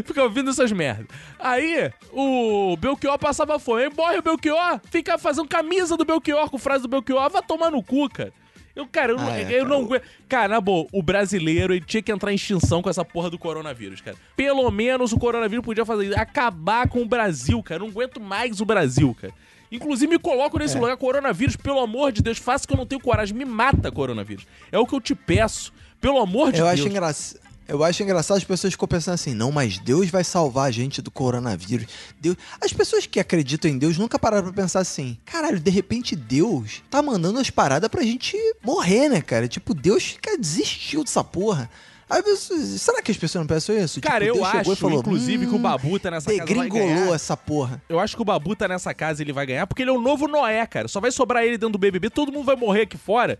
Fica ouvindo essas merdas. Aí, o Belchior passava fome. Aí morre o Belchior, fica fazendo camisa do Belchior com frase do Belchior. Vai tomar no cu, cara. Eu, cara, eu, não- Ah, é, eu cara. não aguento. Cara, na boa, o brasileiro ele tinha que entrar em extinção com essa porra do coronavírus, cara. Pelo menos o coronavírus podia fazer isso. Acabar com o Brasil, cara. Eu não aguento mais o Brasil, cara. Inclusive, me coloco nesse É. lugar, coronavírus, pelo amor de Deus, faça que eu não tenho coragem. Me mata, coronavírus. É o que eu te peço. Pelo amor de Eu Deus. acho engraçado. Eu acho engraçado as pessoas ficam pensando assim, não, mas Deus vai salvar a gente do coronavírus. Deus... As pessoas que acreditam em Deus nunca pararam pra pensar assim, caralho, de repente Deus tá mandando as paradas pra gente morrer, né, cara? Tipo, Deus fica desistiu dessa porra. Aí, será que as pessoas não pensam isso? Cara, tipo, eu acho, falou, inclusive, que o "Hum, Babu tá nessa casa vai ganhar. essa porra. Eu acho que o Babu tá nessa casa e ele vai ganhar, porque ele é o novo Noé, cara. Só vai sobrar ele dentro do BBB, todo mundo vai morrer aqui fora.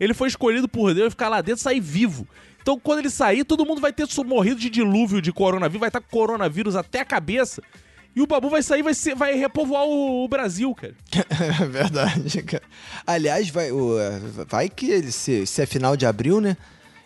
Ele foi escolhido por Deus e ficar lá dentro e sair vivo. Então, quando ele sair, todo mundo vai ter morrido de dilúvio de coronavírus, vai estar com coronavírus até a cabeça. E o Babu vai sair vai, ser- vai repovoar o, o Brasil, cara. É verdade, cara. Aliás, vai, o- vai que ele, se, se é final de abril, né?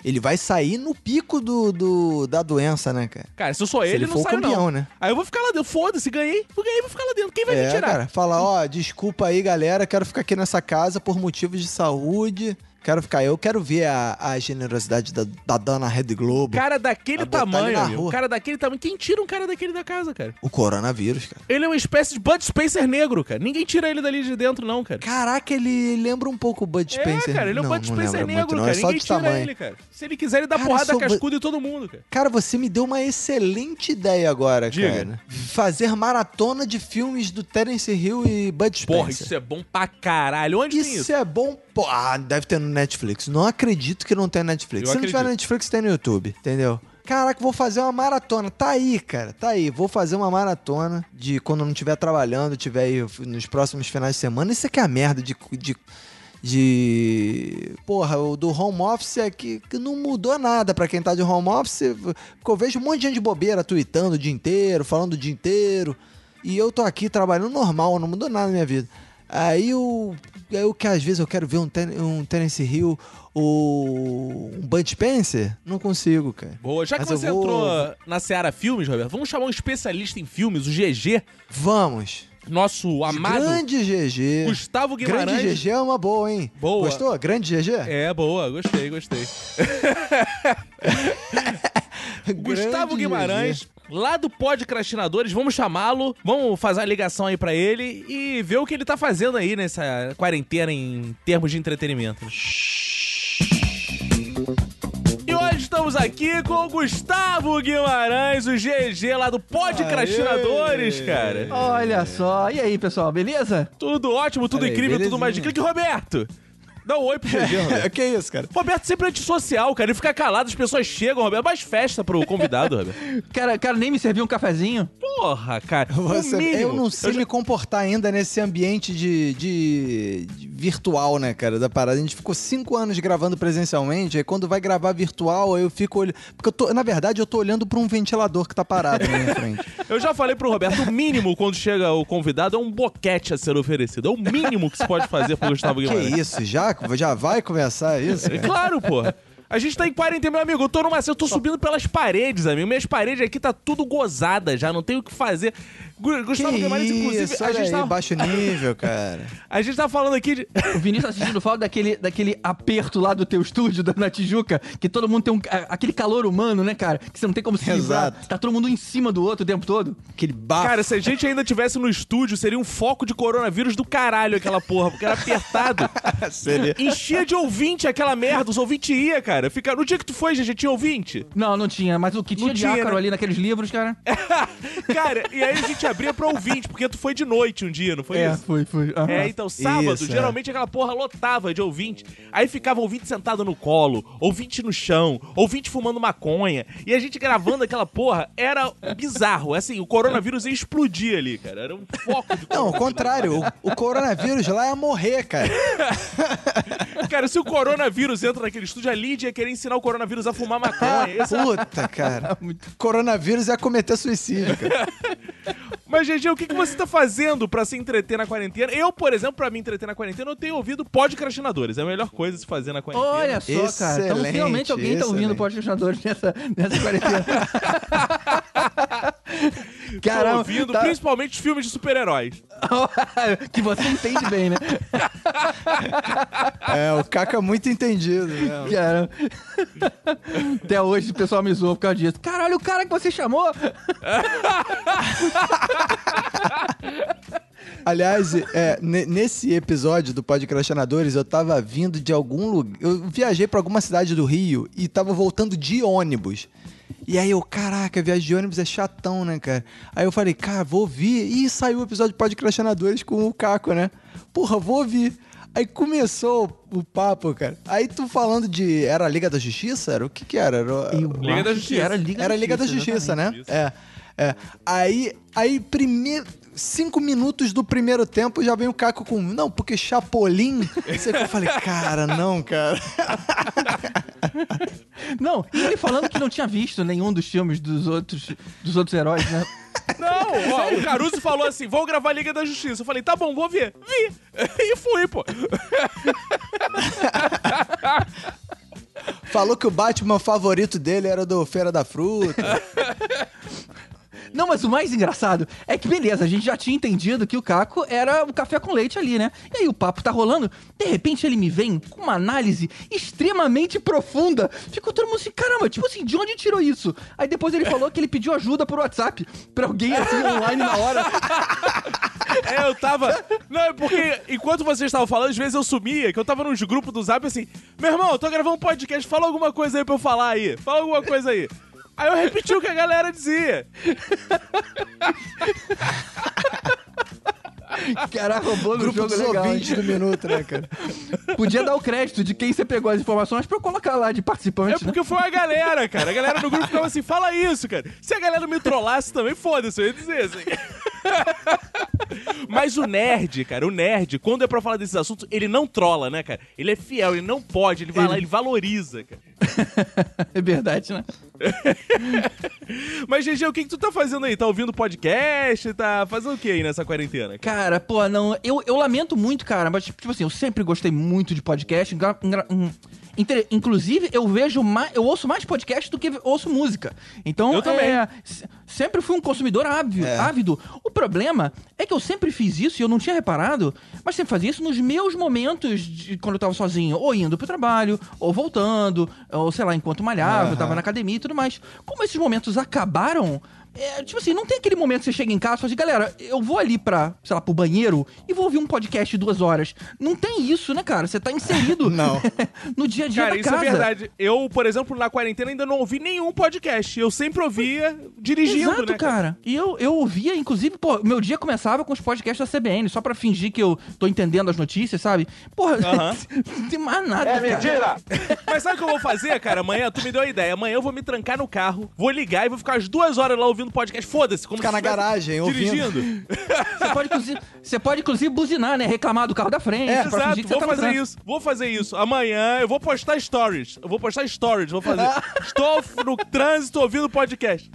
Ele vai sair no pico do, do- da doença, né, cara? Cara, se eu sou Se ele, ele não for campeão, não. né? Aí eu vou ficar lá dentro. Foda-se, ganhei. Vou ganhei, vou ficar lá dentro. Quem vai me É, tirar? cara, fala, ó, desculpa aí, galera, quero ficar aqui nessa casa por motivos de saúde. Quero ficar. Eu quero ver a, a generosidade da, da dona Rede Globo. Cara daquele tamanho, amigo. Cara daquele tamanho. Quem tira um cara daquele da casa, cara? O coronavírus, cara. Ele é uma espécie de Bud Spencer negro, cara. Ninguém tira ele dali de dentro, não, cara. Caraca, ele lembra um pouco o Bud Spencer. É, cara, ele é um Bud Spencer negro, muito, cara. É só Ninguém tira tamanho. ele, cara. Se ele quiser, ele dá Cara, porrada sou cascuda em todo mundo, cara. Cara, você me deu uma excelente ideia agora, Diga. cara. Fazer maratona de filmes do Terence Hill e Bud Spencer. Porra, isso é bom pra caralho. Onde Isso isso? é bom. Pô, ah, deve ter no Netflix. Não acredito que não tem Netflix. Eu Se não tiver no Netflix, tem no YouTube, entendeu? Caraca, vou fazer uma maratona. Tá aí, cara. Tá aí. Vou fazer uma maratona de quando não estiver trabalhando, tiver aí nos próximos finais de semana. Isso aqui é a merda de. de de. Porra, o do home office é que, que não mudou nada pra quem tá de home office. Porque eu vejo um monte de gente bobeira tweetando o dia inteiro, falando o dia inteiro. E eu tô aqui trabalhando normal, não mudou nada na minha vida. Aí o. Aí o que às vezes eu quero ver um, ten, um Terence Hill, o. um Bud Spencer, não consigo, cara. Boa. Já que Mas eu você vou- entrou na Seara Filmes, Roberto, vamos chamar um especialista em filmes, o GG, Vamos! nosso amado Grande GG. Gustavo Guimarães. Grande GG é uma boa, hein? Boa. Gostou? Grande GG? É, boa, gostei, gostei. Gustavo Guimarães, lá do Podcrastinadores, vamos chamá-lo, vamos fazer a ligação aí pra ele e ver o que ele tá fazendo aí nessa quarentena em termos de entretenimento. E hoje estamos aqui com o Gustavo Guimarães, o GG lá do Podcrastinadores, cara. Olha só. E aí, pessoal, beleza? Tudo ótimo, tudo incrível, tudo mais de clique. Roberto, dá um oi pro GG, Roberto. que isso, cara? Roberto sempre é antissocial, cara. Ele fica calado, as pessoas chegam, Roberto. Mais festa pro convidado, Roberto. Cara, cara nem me serviu um cafezinho? Porra, cara. Você- eu não sei já- me comportar ainda nesse ambiente de, de- de virtual, né, cara, da parada. A gente ficou cinco anos gravando presencialmente, aí quando vai gravar virtual, aí eu fico olhando... Porque eu tô, na verdade, eu tô olhando pra um ventilador que tá parado na minha frente. Eu já falei pro Roberto, o mínimo quando chega o convidado é um boquete a ser oferecido. É o mínimo que se pode fazer pro Gustavo que Guimarães. isso, já? Já vai começar isso? É cara? claro, pô. A gente tá em quarentena, meu amigo. Eu tô numa. Eu tô subindo pelas paredes, amigo. Minhas paredes aqui tá tudo gozada já, não tenho o que fazer. Gu- Gustavo Que Guimarães, inclusive, isso, a olha gente, aí, tá, baixo nível, cara. a gente tá falando aqui de. O Vinícius tá sentindo falta daquele, daquele aperto lá do teu estúdio, da- na Tijuca, que todo mundo tem um, aquele calor humano, né, cara? Que você não tem como se livrar. Exato. Tá todo mundo em cima do outro o tempo todo. Aquele bafo. Cara, se a gente ainda tivesse no estúdio, seria um foco de coronavírus do caralho aquela porra, porque era apertado. Seria- Enchia de ouvinte aquela merda, os ouvintes iam, cara. Fica... No dia que tu foi, gente, tinha ouvinte? Não, não tinha. Mas o que tinha de tinha, ácaro né? ali naqueles livros, cara... cara, e aí a gente abria pra ouvinte, porque tu foi de noite um dia, não foi isso? foi, foi. Aham. É, então sábado, Isso, é. geralmente aquela porra lotava de ouvinte. Aí ficava ouvinte sentado no colo, ouvinte no chão, ouvinte fumando maconha. E a gente gravando aquela porra era bizarro. Assim, o coronavírus ia explodir ali, cara. Era um foco de Não, ao contrário. O, o coronavírus lá é morrer, cara. Cara, se o coronavírus entra naquele estúdio, a Lídia ia querer ensinar o coronavírus a fumar maconha. Esse- Puta, cara. Coronavírus é cometer suicídio, cara. Mas, GG, o que, que você tá fazendo pra se entreter na quarentena? Eu, por exemplo, pra me entreter na quarentena, eu tenho ouvido podcastinadores. É a melhor coisa a se fazer na quarentena. Olha só, cara. Então Excelente, finalmente alguém tá ouvindo excelente. podcastinadores nessa, nessa quarentena. Tô Caramba, ouvindo, tá- principalmente filmes de super-heróis. que você entende bem, né? É, o Caca é muito entendido, né? Caramba. Até hoje o pessoal me zoou por causa disso. Caralho, o cara que você chamou! Aliás, é, ne- nesse episódio do Podcastinadores, eu tava vindo de algum lugar. Eu viajei pra alguma cidade do Rio e tava voltando de ônibus. E aí eu, caraca, viagem de ônibus é chatão, né, cara? Aí eu falei, cara, vou ouvir. E saiu o episódio de Podcastinadores com o Caco, né? Porra, vou ouvir. Aí começou o papo, cara. Aí tu falando de. Era a Liga da Justiça? Era o que que era? era Liga da Justiça. Era Liga era da Liga da Justiça, Justiça, né? Isso. É. é. Aí, aí primeiro. Cinco minutos do primeiro tempo já vem o Caco com. Não, porque Chapolin. Eu falei, cara, não, cara. Não, e ele falando que não tinha visto nenhum dos filmes dos outros, dos outros heróis, né? Não, ó, o Caruso falou assim: vamos gravar Liga da Justiça. Eu falei, tá bom, vou ver. Vi. E fui, pô. Falou que o Batman favorito dele era o do Feira da Fruta. Não, mas o mais engraçado é que, beleza, a gente já tinha entendido que o Caco era o café com leite ali, né? E aí o papo tá rolando, de repente ele me vem com uma análise extremamente profunda. Ficou todo mundo assim, caramba, tipo assim, de onde tirou isso? Aí depois ele falou que ele pediu ajuda por WhatsApp pra alguém assim online na hora. É, eu tava. Não, é porque enquanto vocês estavam falando, às vezes eu sumia, que eu tava nos grupos do zap assim, meu irmão, eu tô gravando um podcast, fala alguma coisa aí pra eu falar aí. Fala alguma coisa aí. Aí eu repeti o que a galera dizia. Cara, roubou no Grupo jogo dos legal. hein? ouvintes do minuto, né, cara? Podia dar o crédito de quem você pegou as informações pra eu colocar lá de É participante, né? porque foi a galera, cara. A galera no grupo ficava assim, fala isso, cara. Se a galera me trollasse também, foda-se, eu ia dizer assim. Mas o nerd, cara, o nerd, quando é pra falar desses assuntos, ele não trola, né, cara? Ele é fiel, ele não pode, ele vai lá, ele valoriza, cara. É verdade, né? Mas, GG, o que, que tu tá fazendo aí? Tá ouvindo podcast? Tá fazendo o que aí nessa quarentena? Cara, pô, não. Eu, eu lamento muito, cara, mas, tipo assim, eu sempre gostei muito de podcast. Engra- engra- hum, Inclusive, eu vejo mais. Eu ouço mais podcast do que ouço música. Então, Eu também. é, se- sempre fui um consumidor ávido, É. ávido. O problema é que eu sempre fiz isso e eu não tinha reparado, mas sempre fazia isso nos meus momentos de quando eu tava sozinho, ou indo pro trabalho, ou voltando, ou sei lá, enquanto malhava, eu tava na academia e tudo mais. Como esses momentos acabaram, é, tipo assim, não tem aquele momento que você chega em casa e fala assim, galera, eu vou ali pra, sei lá, pro banheiro e vou ouvir um podcast de duas horas. Não tem isso, né, cara? Você tá inserido Não. no dia a dia Cara, da isso casa. é verdade. Eu, por exemplo, na quarentena ainda não ouvi nenhum podcast. Eu sempre ouvia dirigindo, Exato, né? cara. E eu, eu ouvia, inclusive, pô, meu dia começava com os podcasts da CBN, só pra fingir que eu tô entendendo as notícias, sabe? Porra, Aham. não tem mais nada, é cara. Mas sabe o que eu vou fazer, cara? Amanhã, tu me deu a ideia. Amanhã eu vou me trancar no carro, vou ligar e vou ficar as duas horas lá ouvindo podcast. Foda-se, como Ficar se na garagem, ouvindo. Dirigindo. Você pode, inclusive, você pode, inclusive, buzinar, né? Reclamar do carro da frente. É, Exato, vou tá fazer isso. Vou fazer isso. Amanhã eu vou postar stories. Eu vou postar stories, vou fazer. Estou no trânsito ouvindo podcast.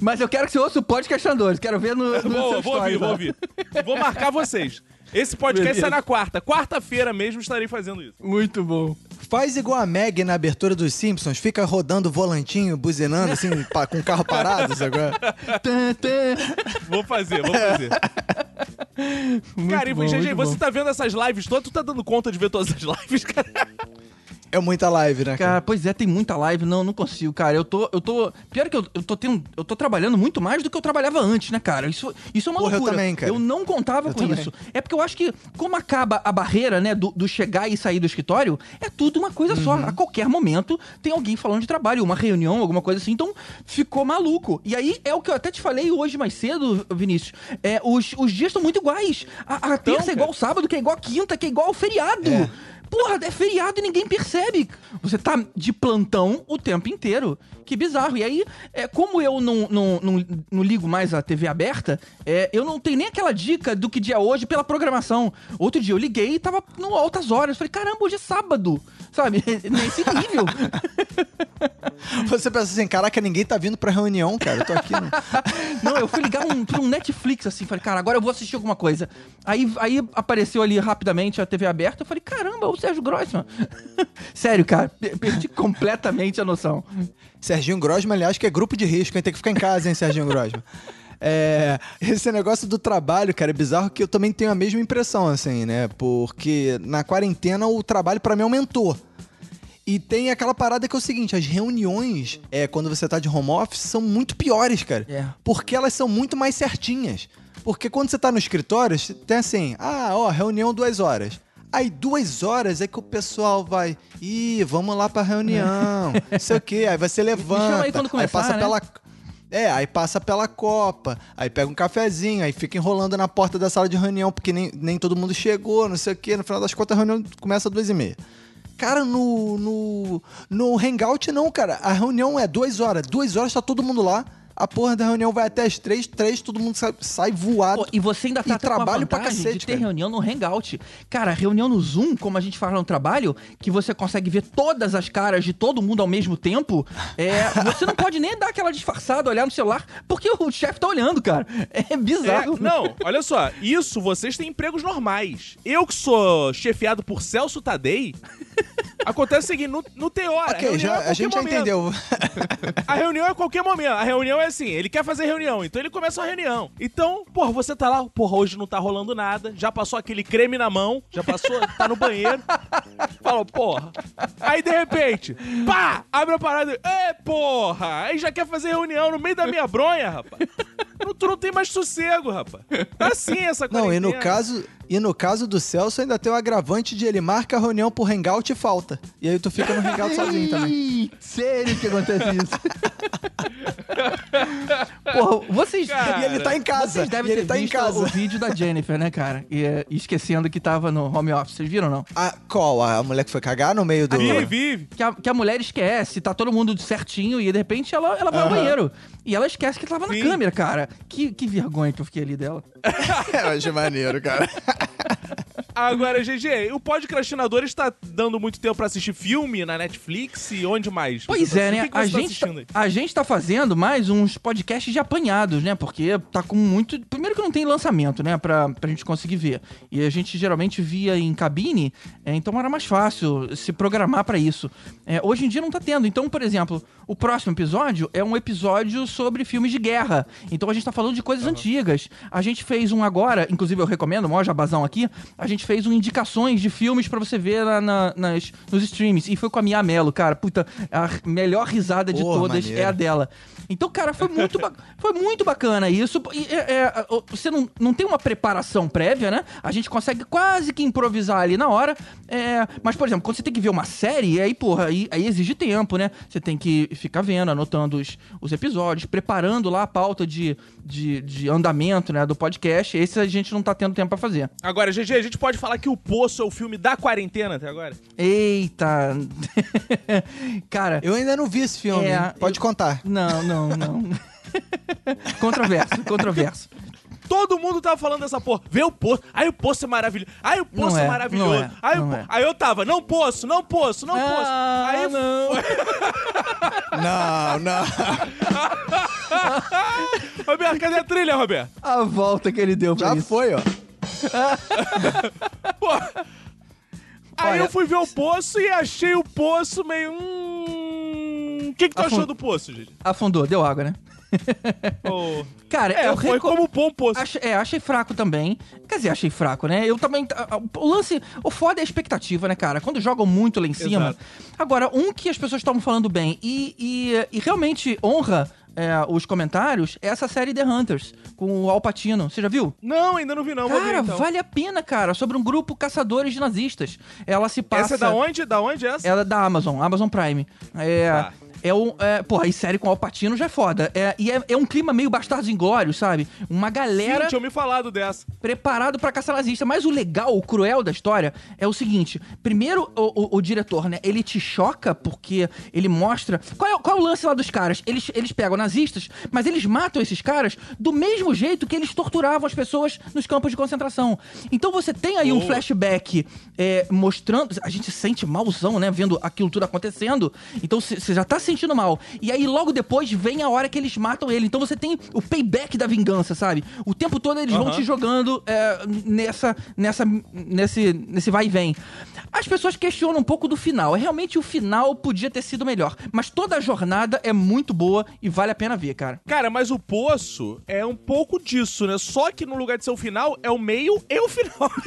Mas eu quero que você ouça o podcast Andores. Quero ver no, no Vou, seu vou story, ouvir, vou lá. ouvir. Vou marcar vocês. Esse podcast Beleza. sai na quarta. Quarta-feira mesmo estarei fazendo isso. Muito bom. Faz igual a Meg na abertura dos Simpsons, fica rodando o volantinho, buzinando, assim, pa- com o carro parado, agora. Tã. Vou fazer, vou fazer. Muito cara, e bom, GG, muito você bom. tá vendo essas lives todas? Tu tá dando conta de ver todas as lives, cara? É muita live, né, cara? Cara, pois é, tem muita live. Não, não consigo, cara. Eu tô. Eu tô. Pior que eu, eu tô tendo. Eu tô trabalhando muito mais do que eu trabalhava antes, né, cara? Isso, isso é uma Porra, eu loucura. também, cara. Eu não contava Eu com também. isso. É porque eu acho que, como acaba a barreira, né, do, do chegar e sair do escritório, é tudo uma coisa só. Uhum. A qualquer momento tem alguém falando de trabalho, uma reunião, alguma coisa assim. Então, ficou maluco. E aí é o que eu até te falei hoje mais cedo, Vinícius. É, os, os dias estão muito iguais. A, a terça é igual ao sábado, que é igual a quinta, que é igual ao feriado. É. Porra, é feriado e ninguém percebe. Você tá de plantão o tempo inteiro. Que bizarro. E aí, é, como eu não, não, não, não ligo mais a TV aberta, é, eu não tenho nem aquela dica do que dia é hoje pela programação. Outro dia eu liguei e tava no altas horas. Falei, caramba, hoje é sábado. Sabe? Nesse nível. Você pensa assim, caraca, ninguém tá vindo pra reunião, cara. Eu tô aqui, né? Não, eu fui ligar um, pra um Netflix assim, falei, cara, agora eu vou assistir alguma coisa. Aí, aí apareceu ali rapidamente a TV aberta, eu falei, caramba, Sérgio Grossman. Sério, cara, per- perdi completamente a noção. Serginho Grosman, aliás, que é grupo de risco, hein? Tem que ficar em casa, hein, Serginho Grosman. É, esse negócio do trabalho, cara, é bizarro que eu também tenho a mesma impressão, assim, né? Porque na quarentena o trabalho pra mim aumentou. E tem aquela parada que é o seguinte, as reuniões, é, quando você tá de home office, são muito piores, cara. É. Porque elas são muito mais certinhas. Porque quando você tá no escritório, tem assim, ah, ó, reunião duas horas. Aí duas horas é que o pessoal vai, ih, vamos lá pra reunião, não sei o quê. Aí você levanta, aí quando começar, passa né? pela... É, aí passa pela copa, aí pega um cafezinho, aí fica enrolando na porta da sala de reunião, porque nem, nem todo mundo chegou, não sei o quê. No final das contas, a reunião começa às duas e meia. Cara, no, no, no Hangout não, cara. A reunião é duas horas. Duas horas tá todo mundo lá. A porra da reunião vai até as três. Três, todo mundo sai, sai voado. Pô, e você ainda tá E até com a trabalho pra cacete, de ter cara. reunião no Hangout. Cara, reunião no Zoom, como a gente fala no trabalho, que você consegue ver todas as caras de todo mundo ao mesmo tempo, é, você não pode nem dar aquela disfarçada, olhar no celular, porque o chefe tá olhando, cara. É É, bizarro. não, olha só, isso vocês têm empregos normais. Eu que sou chefiado por Celso Tadei, Acontece o seguinte, no, no Teora, Ok, reunião já, é a gente já momento. entendeu. A reunião é a qualquer momento. A reunião é assim, ele quer fazer reunião, então ele começa a reunião. Então, porra, você tá lá, porra, hoje não tá rolando nada, já passou aquele creme na mão, já passou, tá no banheiro. Fala, porra. Aí, de repente, pá, abre a parada e, é, porra, aí já quer fazer reunião no meio da minha bronha, rapaz. Não, tu não tem mais sossego, rapaz. Tá assim essa Não, e no caso, e no caso do Celso ainda tem o agravante de ele marca a reunião por hangout e falta. E aí tu fica no hangout sozinho também. Sério que acontece isso? Porra, vocês. Cara, E ele tá em casa. Vocês devem e ele ter tá em visto casa. o vídeo da Jennifer, né, cara? E, é, esquecendo que tava no home office. Vocês viram, não? A, qual? A mulher que foi cagar no meio do. Vive, vive. Que a, que a mulher esquece, tá todo mundo certinho e de repente ela, ela vai ao Aham. banheiro. E ela esquece que tava na Sim. câmera, cara. Que, que vergonha que eu fiquei ali dela. Eu achei maneiro, cara. Agora, GG, o podcastinador está dando muito tempo pra assistir filme na Netflix e onde mais? Pois Você tá- é, né? que que A tá gente, tá, aí? a gente tá fazendo mais uns podcasts de apanhados, né? Porque tá com muito. Primeiro que não tem lançamento, né? Pra, pra gente conseguir ver. E a gente geralmente via em cabine, é, então era mais fácil se programar pra isso. É, hoje em dia não tá tendo. Então, por exemplo, o próximo episódio é um episódio sobre filmes de guerra. Então a gente tá falando de coisas antigas. A gente fez um agora, inclusive eu recomendo, maior jabazão aqui. A gente fez um indicações de filmes pra você ver na, na- nas, nos streams. E foi com a Mia Mello, cara. Puta, a melhor risada de Porra, todas maneiro. é a dela. Então, cara, foi muito, ba- foi muito bacana isso. E, é, é, você não, não tem uma preparação prévia, né? A gente consegue quase que improvisar ali na hora. É, mas, por exemplo, quando você tem que ver uma série, aí, porra, aí, aí exige tempo, né? Você tem que ficar vendo, anotando os, os episódios, preparando lá a pauta de, de, de andamento, né, do podcast. Esse a gente não tá tendo tempo pra fazer. Agora, GG, a gente pode falar que O Poço é o filme da quarentena até agora? Eita! cara, Eu ainda não vi esse filme. É? Pode eu- contar. não, não, não. controverso, controverso. Todo mundo tava falando dessa porra. Vê o poço. Aí o poço é maravilhoso. Aí o poço Não é, é, maravilhoso. não é, aí, o não po- é. aí eu tava, não poço, não poço, não poço. Ah, Aí não. Não, não. Roberto, cadê a trilha, Roberto? A volta que ele deu pra Já isso. foi, ó. Aí Olha- eu fui ver o poço e achei o poço meio. Hum. O que, que tu Afun- achou do poço, gente? Afundou, deu água, né? Oh. Cara, É, eu foi reco- como bom poço. Achei, é, achei fraco também. Quer dizer, achei fraco, né? Eu também. O lance. O foda é a expectativa, né, cara? Quando jogam muito lá em cima. Exato. Agora, um que as pessoas estavam falando bem e, e, e realmente honra é, os comentários é essa série The Hunters, com o Alpatino. Você já viu? Não, ainda não vi, não. Vou ver, Cara, então. vale a pena, cara. Sobre um grupo caçadores de nazistas. Ela se passa. Essa é da onde? Da onde é essa? Ela é da Amazon, Amazon Prime. É. Tá. É um. É, porra, e série com Alpatino já é foda. É, e é, é um clima meio bastardos inglórios, sabe? Uma galera Sim, tinha me falado dessa. preparado pra caçar nazista. Mas o legal, o cruel da história é o seguinte: primeiro, o, o- o diretor, né? Ele te choca porque ele mostra. Qual é, qual é o lance lá dos caras? Eles, eles pegam nazistas, mas eles matam esses caras do mesmo jeito que eles torturavam as pessoas nos campos de concentração. Então você tem aí um Boa. flashback é, mostrando. A gente se sente malzão, né? Vendo aquilo tudo acontecendo. Então você já tá se sentindo mal. E aí logo depois vem a hora que eles matam ele. Então você tem o payback da vingança, sabe? O tempo todo eles vão Aham. te jogando é, nessa, nessa, nesse, nesse vai e vem. As pessoas questionam um pouco do final. Realmente o final podia ter sido melhor. Mas toda a jornada é muito boa e vale a pena ver, cara. Cara, mas o poço é um pouco disso, né? Só que no lugar de ser o final, é o meio e o final.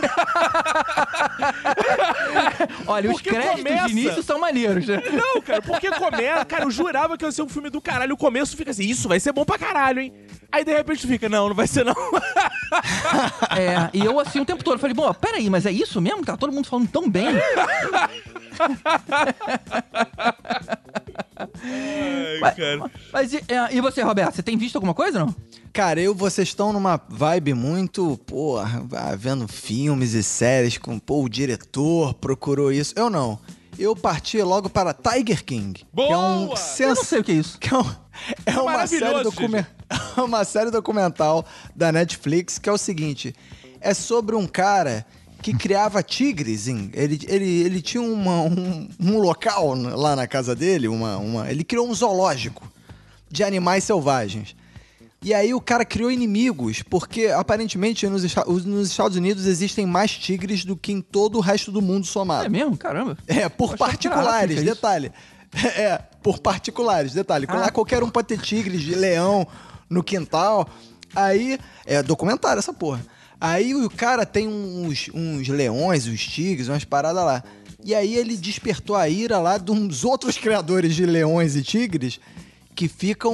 Olha, os Porque créditos começa- de início são maneiros, né? Não, cara, porque começa. Cara, eu jurava que ia ser um filme do caralho. O começo fica assim, isso vai ser bom pra caralho, hein? Aí de repente tu fica, não, não vai ser não. É, e eu assim o tempo todo falei, bom, peraí, mas é isso mesmo? Tá todo mundo falando tão bem. Ai, Mas, cara. mas e, é, e você, Roberto, você tem visto alguma coisa não? Cara, eu, vocês estão numa vibe muito, porra, ah, vendo filmes e séries com, pô, o diretor procurou isso. Eu não. Eu parti logo para Tiger King. Que é um Boa! sens- Eu não sei o que é isso. que é, um- é uma série documen- uma série documental da Netflix que é o seguinte: é sobre um cara que criava tigres. Em, ele, ele, ele tinha uma- um, um local lá na casa dele, uma, uma, ele criou um zoológico de animais selvagens. E aí o cara criou inimigos, porque aparentemente nos, nos Estados Unidos existem mais tigres do que em todo o resto do mundo somado. É mesmo? Caramba. É, por particulares, África, isso. detalhe. É, por particulares, detalhe. Ah. Lá qualquer um pode ter tigres de leão no quintal. Aí, é documentário essa porra. Aí o cara tem uns, uns leões, uns tigres, umas paradas lá. E aí ele despertou a ira lá de uns outros criadores de leões e tigres que ficam.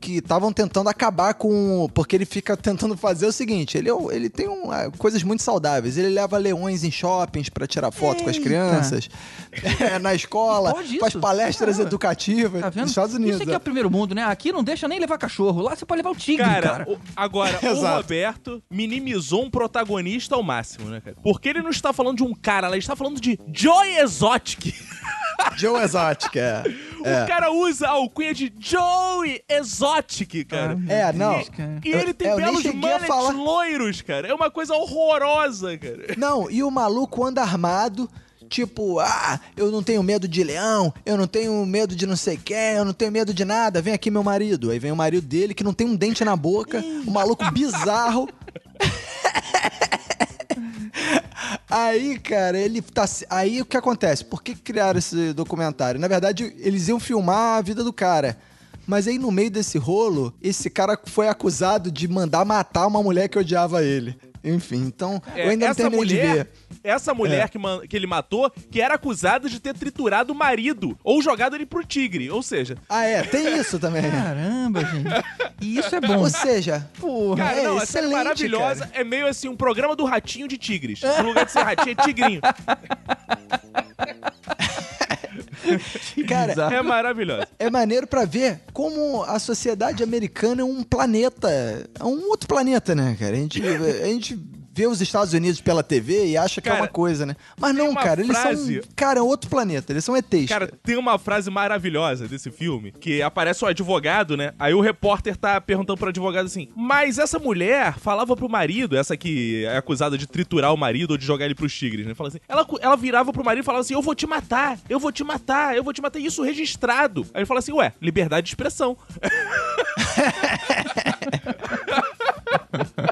que estavam tentando acabar com. Porque ele fica tentando fazer o seguinte: ele, é ele tem um, ah, coisas muito saudáveis. Ele leva leões em shoppings pra tirar foto com as Eita. crianças, é, na escola, faz palestras Caramba. educativas Tá nos Estados Unidos. Isso aqui é o primeiro mundo, né? Aqui não deixa nem levar cachorro. Lá você pode levar o tigre, cara. Cara, o- agora, o. Roberto minimizou um protagonista ao máximo, né, cara? Porque ele não está falando de um cara, lá, ele está falando de Joy Exotic. Joe Exotic, é. O cara usa a alcunha de Joey Exotic, cara. É, não. Cara. E ele tem É, eu nem belos mullets falar. loiros, cara. É uma coisa horrorosa, cara. Não, e o maluco anda armado, tipo, ah, eu não tenho medo de leão, eu não tenho medo de não sei quem, eu não tenho medo de nada, vem aqui meu marido. Aí vem o marido dele que não tem um dente na boca, um maluco bizarro. Aí, cara, ele tá. Aí o que acontece? Por que criaram esse documentário? Na verdade, eles iam filmar a vida do cara. Mas aí, no meio desse rolo, esse cara foi acusado de mandar matar uma mulher que odiava ele. Enfim, então eu ainda não É, essa terminei de ver. mulher, essa mulher É. que, man- que ele matou, que era acusada de ter triturado o marido ou jogado ele pro tigre. Ou seja, Ah, é, tem isso também. Caramba, gente. E isso é bom. Ou seja, Porra. Cara, é não, excelente, maravilhosa cara. é meio assim um programa do ratinho de tigres. No lugar de ser ratinho, é tigrinho. cara, É maravilhosa. é maneiro pra ver como a sociedade americana é um planeta, é um outro planeta, né, cara? A gente, a gente vê os Estados Unidos pela TV e acha que é Cara, uma coisa, né? Mas não, cara, eles frase- são, cara, é outro planeta, eles são ETs. Cara, tem uma frase maravilhosa desse filme que aparece o advogado, né? Aí o repórter tá perguntando pro advogado assim: Mas essa mulher falava pro marido, essa que é acusada de triturar o marido ou de jogar ele pros tigres, né? Fala assim: ela, ela virava pro marido e falava assim: Eu vou te matar, eu vou te matar, eu vou te matar. Isso registrado. Aí ele fala assim: Ué, liberdade de expressão.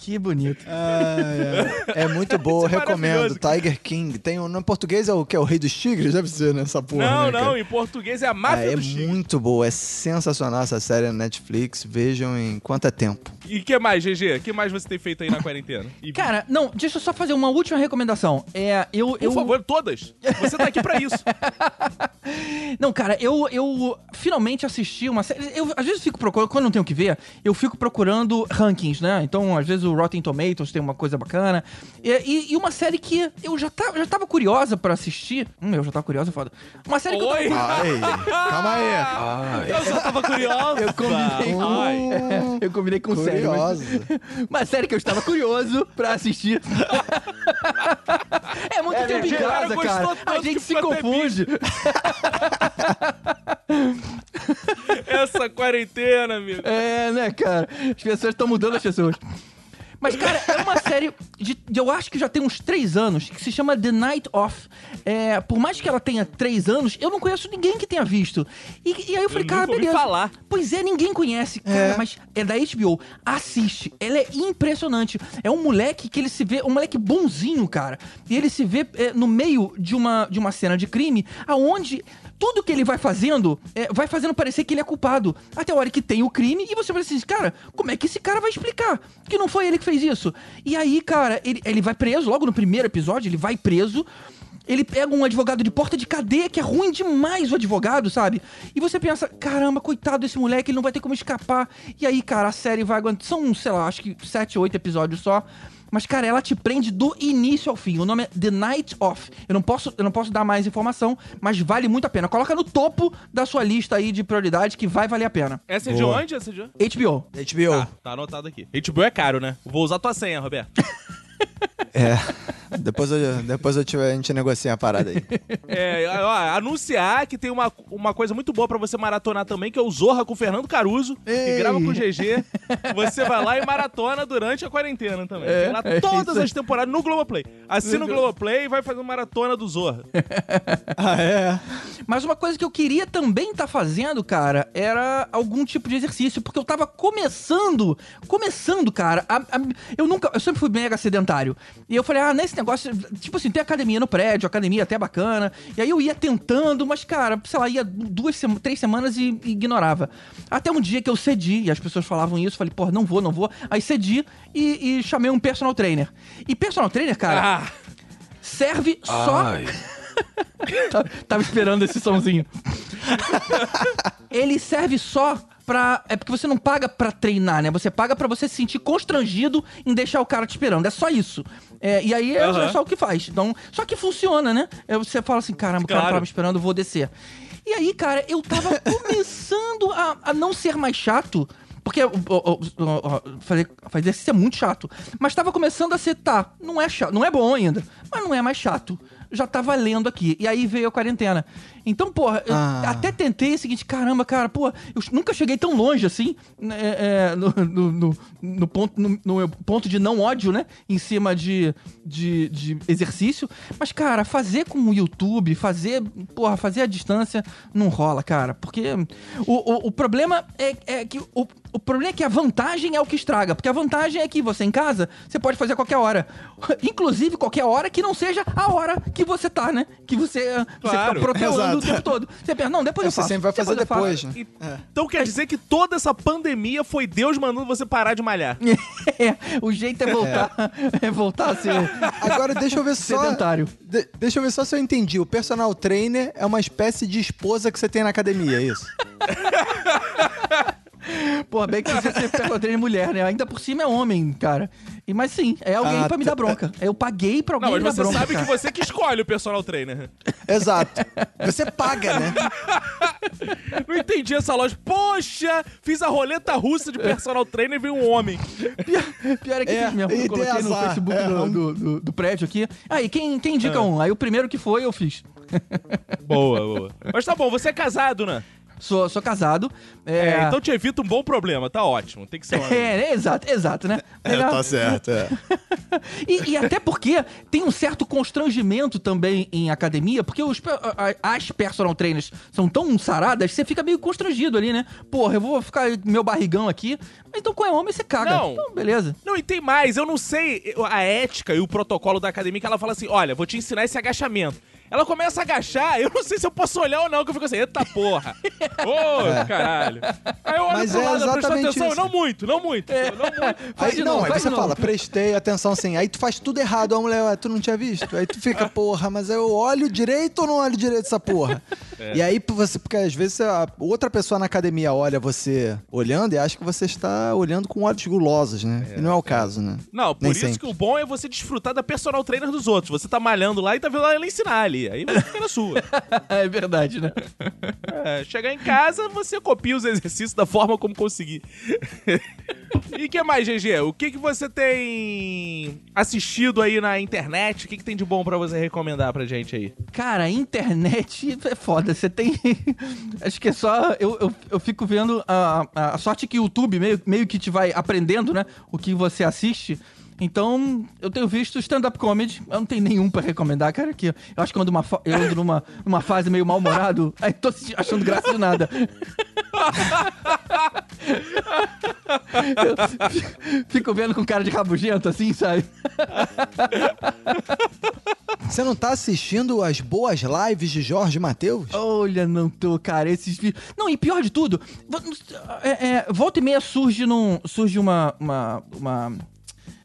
Que bonito. Ah, é. É muito boa, é recomendo. Tiger King. Tem um, no português é o que? É o Rei dos Tigres? Deve ser nessa porra. não, né, não, cara? em português é a máfia é do tigre. muito boa, é sensacional essa série na Netflix. Vejam em quanto é tempo. E o que mais, GG? O que mais você tem feito aí na quarentena? E, Cara, não, deixa eu só fazer uma última recomendação. É, eu. por eu... favor, todas. Você tá aqui pra isso. Não, cara, eu, eu finalmente assisti uma série. Eu às vezes fico procurando, quando não tenho o que ver, eu fico procurando rankings, né? Então, às vezes o Rotten Tomatoes tem uma coisa bacana. E, e- e uma série que eu já, tá, já tava curiosa pra assistir. Hum, eu já tava curiosa, foda. Uma série que eu Oi? tava. Ai, calma aí. Eu só tava curiosa. Eu combinei com. Ai. Eu combinei com série. mas- Curiosa. Uma série que eu estava curioso pra assistir. é muito tempo em casa, cara. A gente se confunde. Essa quarentena, amigo. É, né, cara? As pessoas estão mudando as pessoas. Mas, cara, é uma série de, de- Eu acho que já tem uns três anos, que se chama The Night Off. É, por mais que ela tenha três anos, eu não conheço ninguém que tenha visto. E, e aí eu falei, Eu cara, beleza. falar. Pois é, ninguém conhece. Cara, É. mas é da HBO. Assiste. Ela é impressionante. É um moleque que ele se vê, um moleque bonzinho, cara. E ele se vê é, no meio de uma, de uma cena de crime, aonde tudo que ele vai fazendo é, vai fazendo parecer que ele é culpado. Até a hora que tem o crime e você vai assim, cara, como é que esse cara vai explicar que não foi ele que fez isso? E aí, cara, ele, ele vai preso, logo no primeiro episódio, ele vai preso. Ele pega um advogado de porta de cadeia, que é ruim demais o advogado, sabe? E você pensa, caramba, coitado desse moleque, ele não vai ter como escapar. E aí, cara, a série vai aguentar. São, sei lá, acho que sete, oito episódios só. Mas, cara, ela te prende do início ao fim. O nome é The Night Off. Eu não posso, eu não posso dar mais informação, mas vale muito a pena. Coloca no topo da sua lista aí de prioridade que vai valer a pena. Essa é de Boa. onde? Essa é de onde? HBO. HBO. Tá, tá anotado aqui. HBO é caro, né? Vou usar tua senha, Roberto. É. Depois, eu, depois eu te- a gente negocia a parada aí. É, ó, anunciar que tem uma, uma coisa muito boa pra você maratonar também, que é o Zorra com o Fernando Caruso, que Ei. grava com o GG. Você vai lá e maratona durante a quarentena também. É, tem lá é todas isso. as temporadas no Globoplay. Assina o Globoplay e vai fazer uma maratona do Zorra. Ah, é? Mas uma coisa que eu queria também estar fazendo, cara, era algum tipo de exercício, porque eu tava começando, começando, cara. a- a- eu nunca, eu sempre fui mega sedentário. E eu falei, ah, nesse negócio, tipo assim, tem academia no prédio, academia até bacana. E aí eu ia tentando, mas, cara, sei lá, ia duas, três semanas e, e ignorava. Até um dia que eu cedi, e as pessoas falavam isso, falei, pô, não vou, não vou. Aí cedi e, e chamei um personal trainer. E personal trainer, cara, Ah, serve só. Ai. Tá- Tava esperando esse somzinho. Ele serve só pra. É porque você não paga pra treinar, né? Você paga pra você se sentir constrangido em deixar o cara te esperando. É só isso. É, e aí é, Aham. é só o que faz. Então, só que funciona, né? É, você fala assim: caramba, o cara Claro. tava me esperando, eu vou descer. E aí, cara, eu tava começando a, a não ser mais chato. Porque o- o- o- fazer, fazer exercício é muito chato. Mas tava começando a ser, tá, não é chato, não é bom ainda, mas não é mais chato. Já tá valendo aqui. E aí veio a quarentena. Então, porra, eu Ah. até tentei o seguinte, caramba, cara, pô, eu nunca cheguei tão longe assim, né, é, no, no- no- no ponto, no, ponto de não ódio, né? Em cima de, de, de exercício. Mas, cara, fazer com o YouTube, fazer, porra, fazer a distância, não rola, cara. Porque o, o, o problema é, é que. O, o problema é que a vantagem é o que estraga. Porque a vantagem é que você em casa, você pode fazer a qualquer hora. Inclusive qualquer hora que não seja a hora que você tá, né? Que você, você Claro, fica protelando o tempo todo. Você pensa, não, depois eu Você faço. sempre vai fazer eu depois, né? e- Então quer dizer que toda essa pandemia foi Deus mandando você parar de malhar. É, o jeito é voltar, é. voltar a ser Agora deixa eu ver só. sedentário. de- deixa eu ver só se eu entendi. O personal trainer é uma espécie de esposa que você tem na academia, é isso? Pô, bem que você pega o treino mulher, né? Ainda por cima é homem, cara. E, mas sim, é alguém Ah, pra me tá- dar bronca. Eu paguei pra alguém Não, me mas dar você bronca, sabe cara. que você que escolhe o personal trainer. Exato. Você paga, né? Não entendi essa loja. Poxa, fiz a roleta russa de personal trainer e veio um homem. Pior, pior é que É, fiz mesmo. Eu coloquei no. Facebook É, do, do, do- do prédio aqui. Aí, quem, quem indica um? Aí o primeiro que foi, eu fiz. Boa, boa. Mas tá bom, você é casado, né? Sou, sou casado. É, É, então te evita um bom problema, tá ótimo. Tem que ser um homem. É, é, exato, exato, né? Legal. certo, é. E, e até porque tem um certo constrangimento também em academia, porque os, as personal trainers são tão saradas que você fica meio constrangido ali, né? Porra, eu vou ficar meu barrigão aqui. Então, quando é homem, você caga. Não. Então, beleza. Não, e tem mais, eu não sei a ética e o protocolo da academia que ela fala assim: olha, vou te ensinar esse agachamento. Ela começa a agachar, eu não sei se eu posso olhar ou não, que eu fico assim, eita porra. Ô, caralho. Aí eu olho Mas pro é lado, atenção, isso. não muito, não muito. Não muito. Faz Aí, não, novo, aí você fala, prestei atenção assim. Aí tu faz tudo errado. A mulher, tu não tinha visto? Aí tu fica, porra, mas eu olho direito ou não olho direito essa porra? E aí, você, porque às vezes a outra pessoa na academia olha você olhando e acha que você está olhando com olhos gulosos, né? e não é o caso, né? Não, por Nem isso sempre. que o bom é você desfrutar da personal trainer dos outros. Você tá malhando lá e tá vendo ela ensinar ali. Aí você fica na sua. É verdade, né? É, chegar em casa, você copia os exercícios da forma como conseguir. e o que mais, GG? O que, que você tem assistido aí na internet? O que, que tem de bom pra você recomendar pra gente aí? Cara, a internet é foda. Você tem. Acho que é só. Eu, eu, eu fico vendo a, a sorte que o YouTube meio, meio que te vai aprendendo, né? O que você assiste. Então, eu tenho visto stand-up comedy. Eu não tenho nenhum pra recomendar, cara. Que eu acho que eu ando, uma, eu ando numa, numa fase meio mal-humorado. Aí tô achando graça de nada. Eu fico vendo com cara de rabugento, assim, sabe? Você não tá assistindo as boas lives de Jorge Matheus? Olha, não tô, cara, esses vídeos. Não, e pior de tudo, é, é, volta e meia surge, num, surge uma, uma, uma,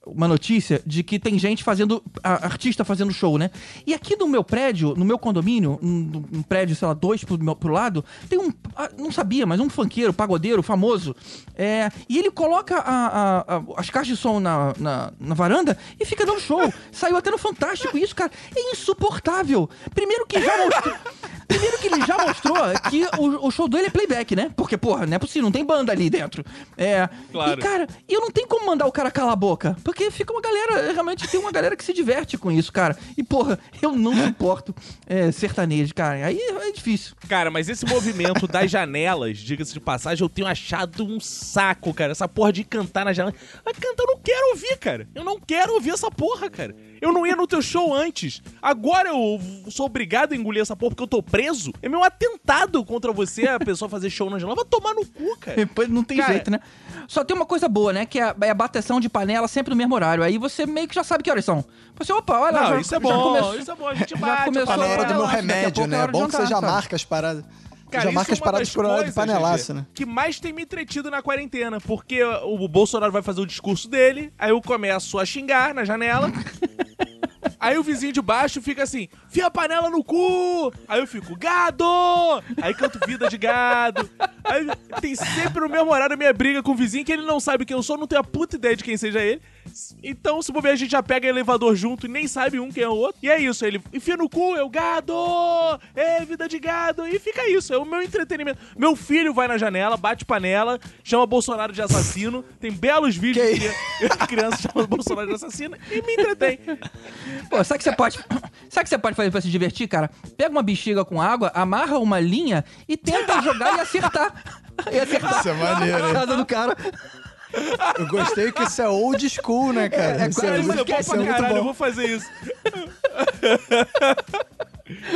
uma notícia de que tem gente fazendo. a- artista fazendo show, né? E aqui no meu prédio, no meu condomínio, um, um prédio, sei lá, dois pro, meu- pro lado, tem um. ah, Não sabia, mas um funkeiro, pagodeiro, famoso. É, e ele coloca a- a- as caixas de som na, na, na varanda e fica dando show. Saiu até no Fantástico isso, cara. É insuportável. Primeiro que já mostrou. Primeiro que ele já mostrou que o, o show dele é playback, né? Porque, porra, não é possível, não tem banda ali dentro. É. Claro. E, cara, eu não tem como mandar o cara calar a boca. Porque fica uma galera, realmente tem uma galera que se diverte com isso, cara. E, porra, eu não suporto é, sertanejo, cara. Aí é difícil. Cara, mas esse movimento das janelas, diga-se de passagem, eu tenho achado um saco, cara. Essa porra de cantar na janela. Mas cantar eu não quero ouvir, cara. Eu não quero ouvir essa porra, cara. Eu não ia no teu show antes. Agora eu sou obrigado a engolir essa porra porque eu tô preso. É meu atentado contra você, a pessoa fazer show na janela. Vai tomar no cu, cara. Depois não tem Cara- jeito, né? Só tem uma coisa boa, né? Que é a, é a bateção de panela sempre no mesmo horário. Aí você meio que já sabe que horas são. Você, opa, olha, Não, já, isso é já bom, começou- isso é bom. A gente já bate, começou Tá na hora do meu a remédio, é né? É bom que você jantar, já sabe? marca as paradas. Cara, já marca as paradas hora de coisas, panelaço, né? Que mais tem me entretido na quarentena. Porque o Bolsonaro vai fazer o discurso dele, aí eu começo a xingar na janela. Aí o vizinho de baixo fica assim, fia a panela no cu! Aí eu fico, gado! Aí canto vida de gado. Aí tem sempre no mesmo horário a minha briga com o vizinho, que ele não sabe quem eu sou, não tem a puta ideia de quem seja ele. Então, se bobear, a gente já pega elevador junto e nem sabe um quem é o outro. E é isso, ele enfia no cu, eu, gado! É, vida de gado! E fica isso, é o meu entretenimento. Meu filho vai na janela, bate panela, chama Bolsonaro de assassino. Tem belos vídeos Que de cri- criança chamando Bolsonaro de assassino e me entretém. Pô, sabe o que você pode. Sabe que você pode fazer pra se divertir, cara? Pega uma bexiga com água, amarra uma linha e tenta jogar e acertar. E acertar Isso é maneiro, a hein? casa do cara. Eu gostei que isso é old school, né, cara? É, isso Cara, é, isso é muito, bom isso pra é caralho, eu vou fazer isso.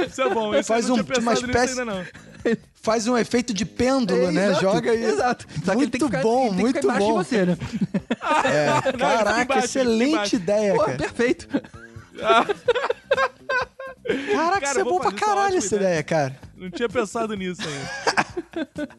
isso é bom, esse Faz eu não um- tinha uma espécie- ainda não. Faz um efeito de pêndulo, né? Exato, Joga e. Exato. Só que ele tem que Muito ficar, bom, ele tem que muito bom. de você, né? É, Não, caraca, embaixo, excelente ideia, Pô, cara. perfeito. Caraca, Cara, isso é bom pra caralho essa ideia. ideia, cara. Não tinha pensado nisso ainda.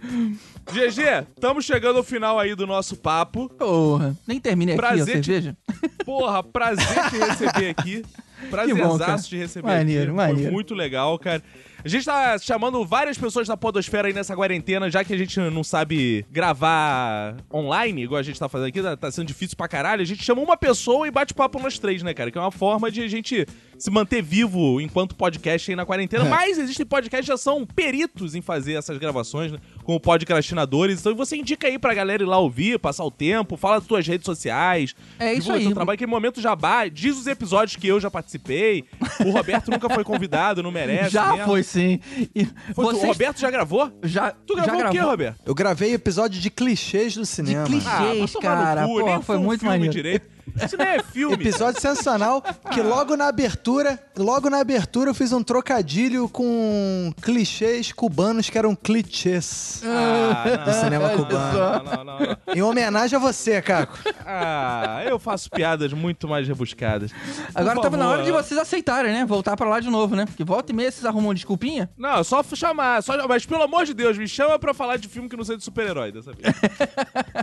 GG, estamos chegando ao final aí do nosso papo. Porra, nem terminei aqui Prazer a te- cerveja. Porra, prazer te receber aqui. Prazerzaço te receber Maneiro, aqui. Foi maneiro. muito legal, cara. A gente tá chamando várias pessoas da podosfera aí nessa quarentena, já que a gente não sabe gravar online, igual a gente tá fazendo aqui, tá- tá sendo difícil pra caralho. A gente chama uma pessoa e bate papo nós três, né, cara? Que é uma forma de a gente se manter vivo enquanto podcast aí na quarentena. É. Mas existem podcasts que já são peritos em fazer essas gravações, né? Como podcastinadores. Então você indica aí pra galera ir lá ouvir, passar o tempo, fala das tuas redes sociais. É isso aí. teu trabalho, aquele momento jabá, diz os episódios que eu já participei. O Roberto nunca foi convidado, não merece. já mesmo. foi sim. E Foi, O vocês- Roberto já gravou? já, Tu já gravou o quê, Roberto? Eu gravei episódio de clichês do de cinema. clichês, vai tomar no cara. cu, Pô, nem foi um muito maneiro. direito. Isso nem é filme. Episódio sensacional, que logo na abertura, logo na abertura eu fiz um trocadilho com clichês cubanos que eram clichês. Ah, Do cinema não, cubano. Não, não, não, não. Em homenagem a você, Caco. Ah, eu faço piadas muito mais rebuscadas. Por Agora tava na hora de vocês aceitarem, né? Voltar pra lá de novo, né? Porque volta e meia vocês arrumam desculpinha. Não, é só chamar. Só... Mas pelo amor de Deus, me chama pra falar de filme que não seja de super-herói dessa vez.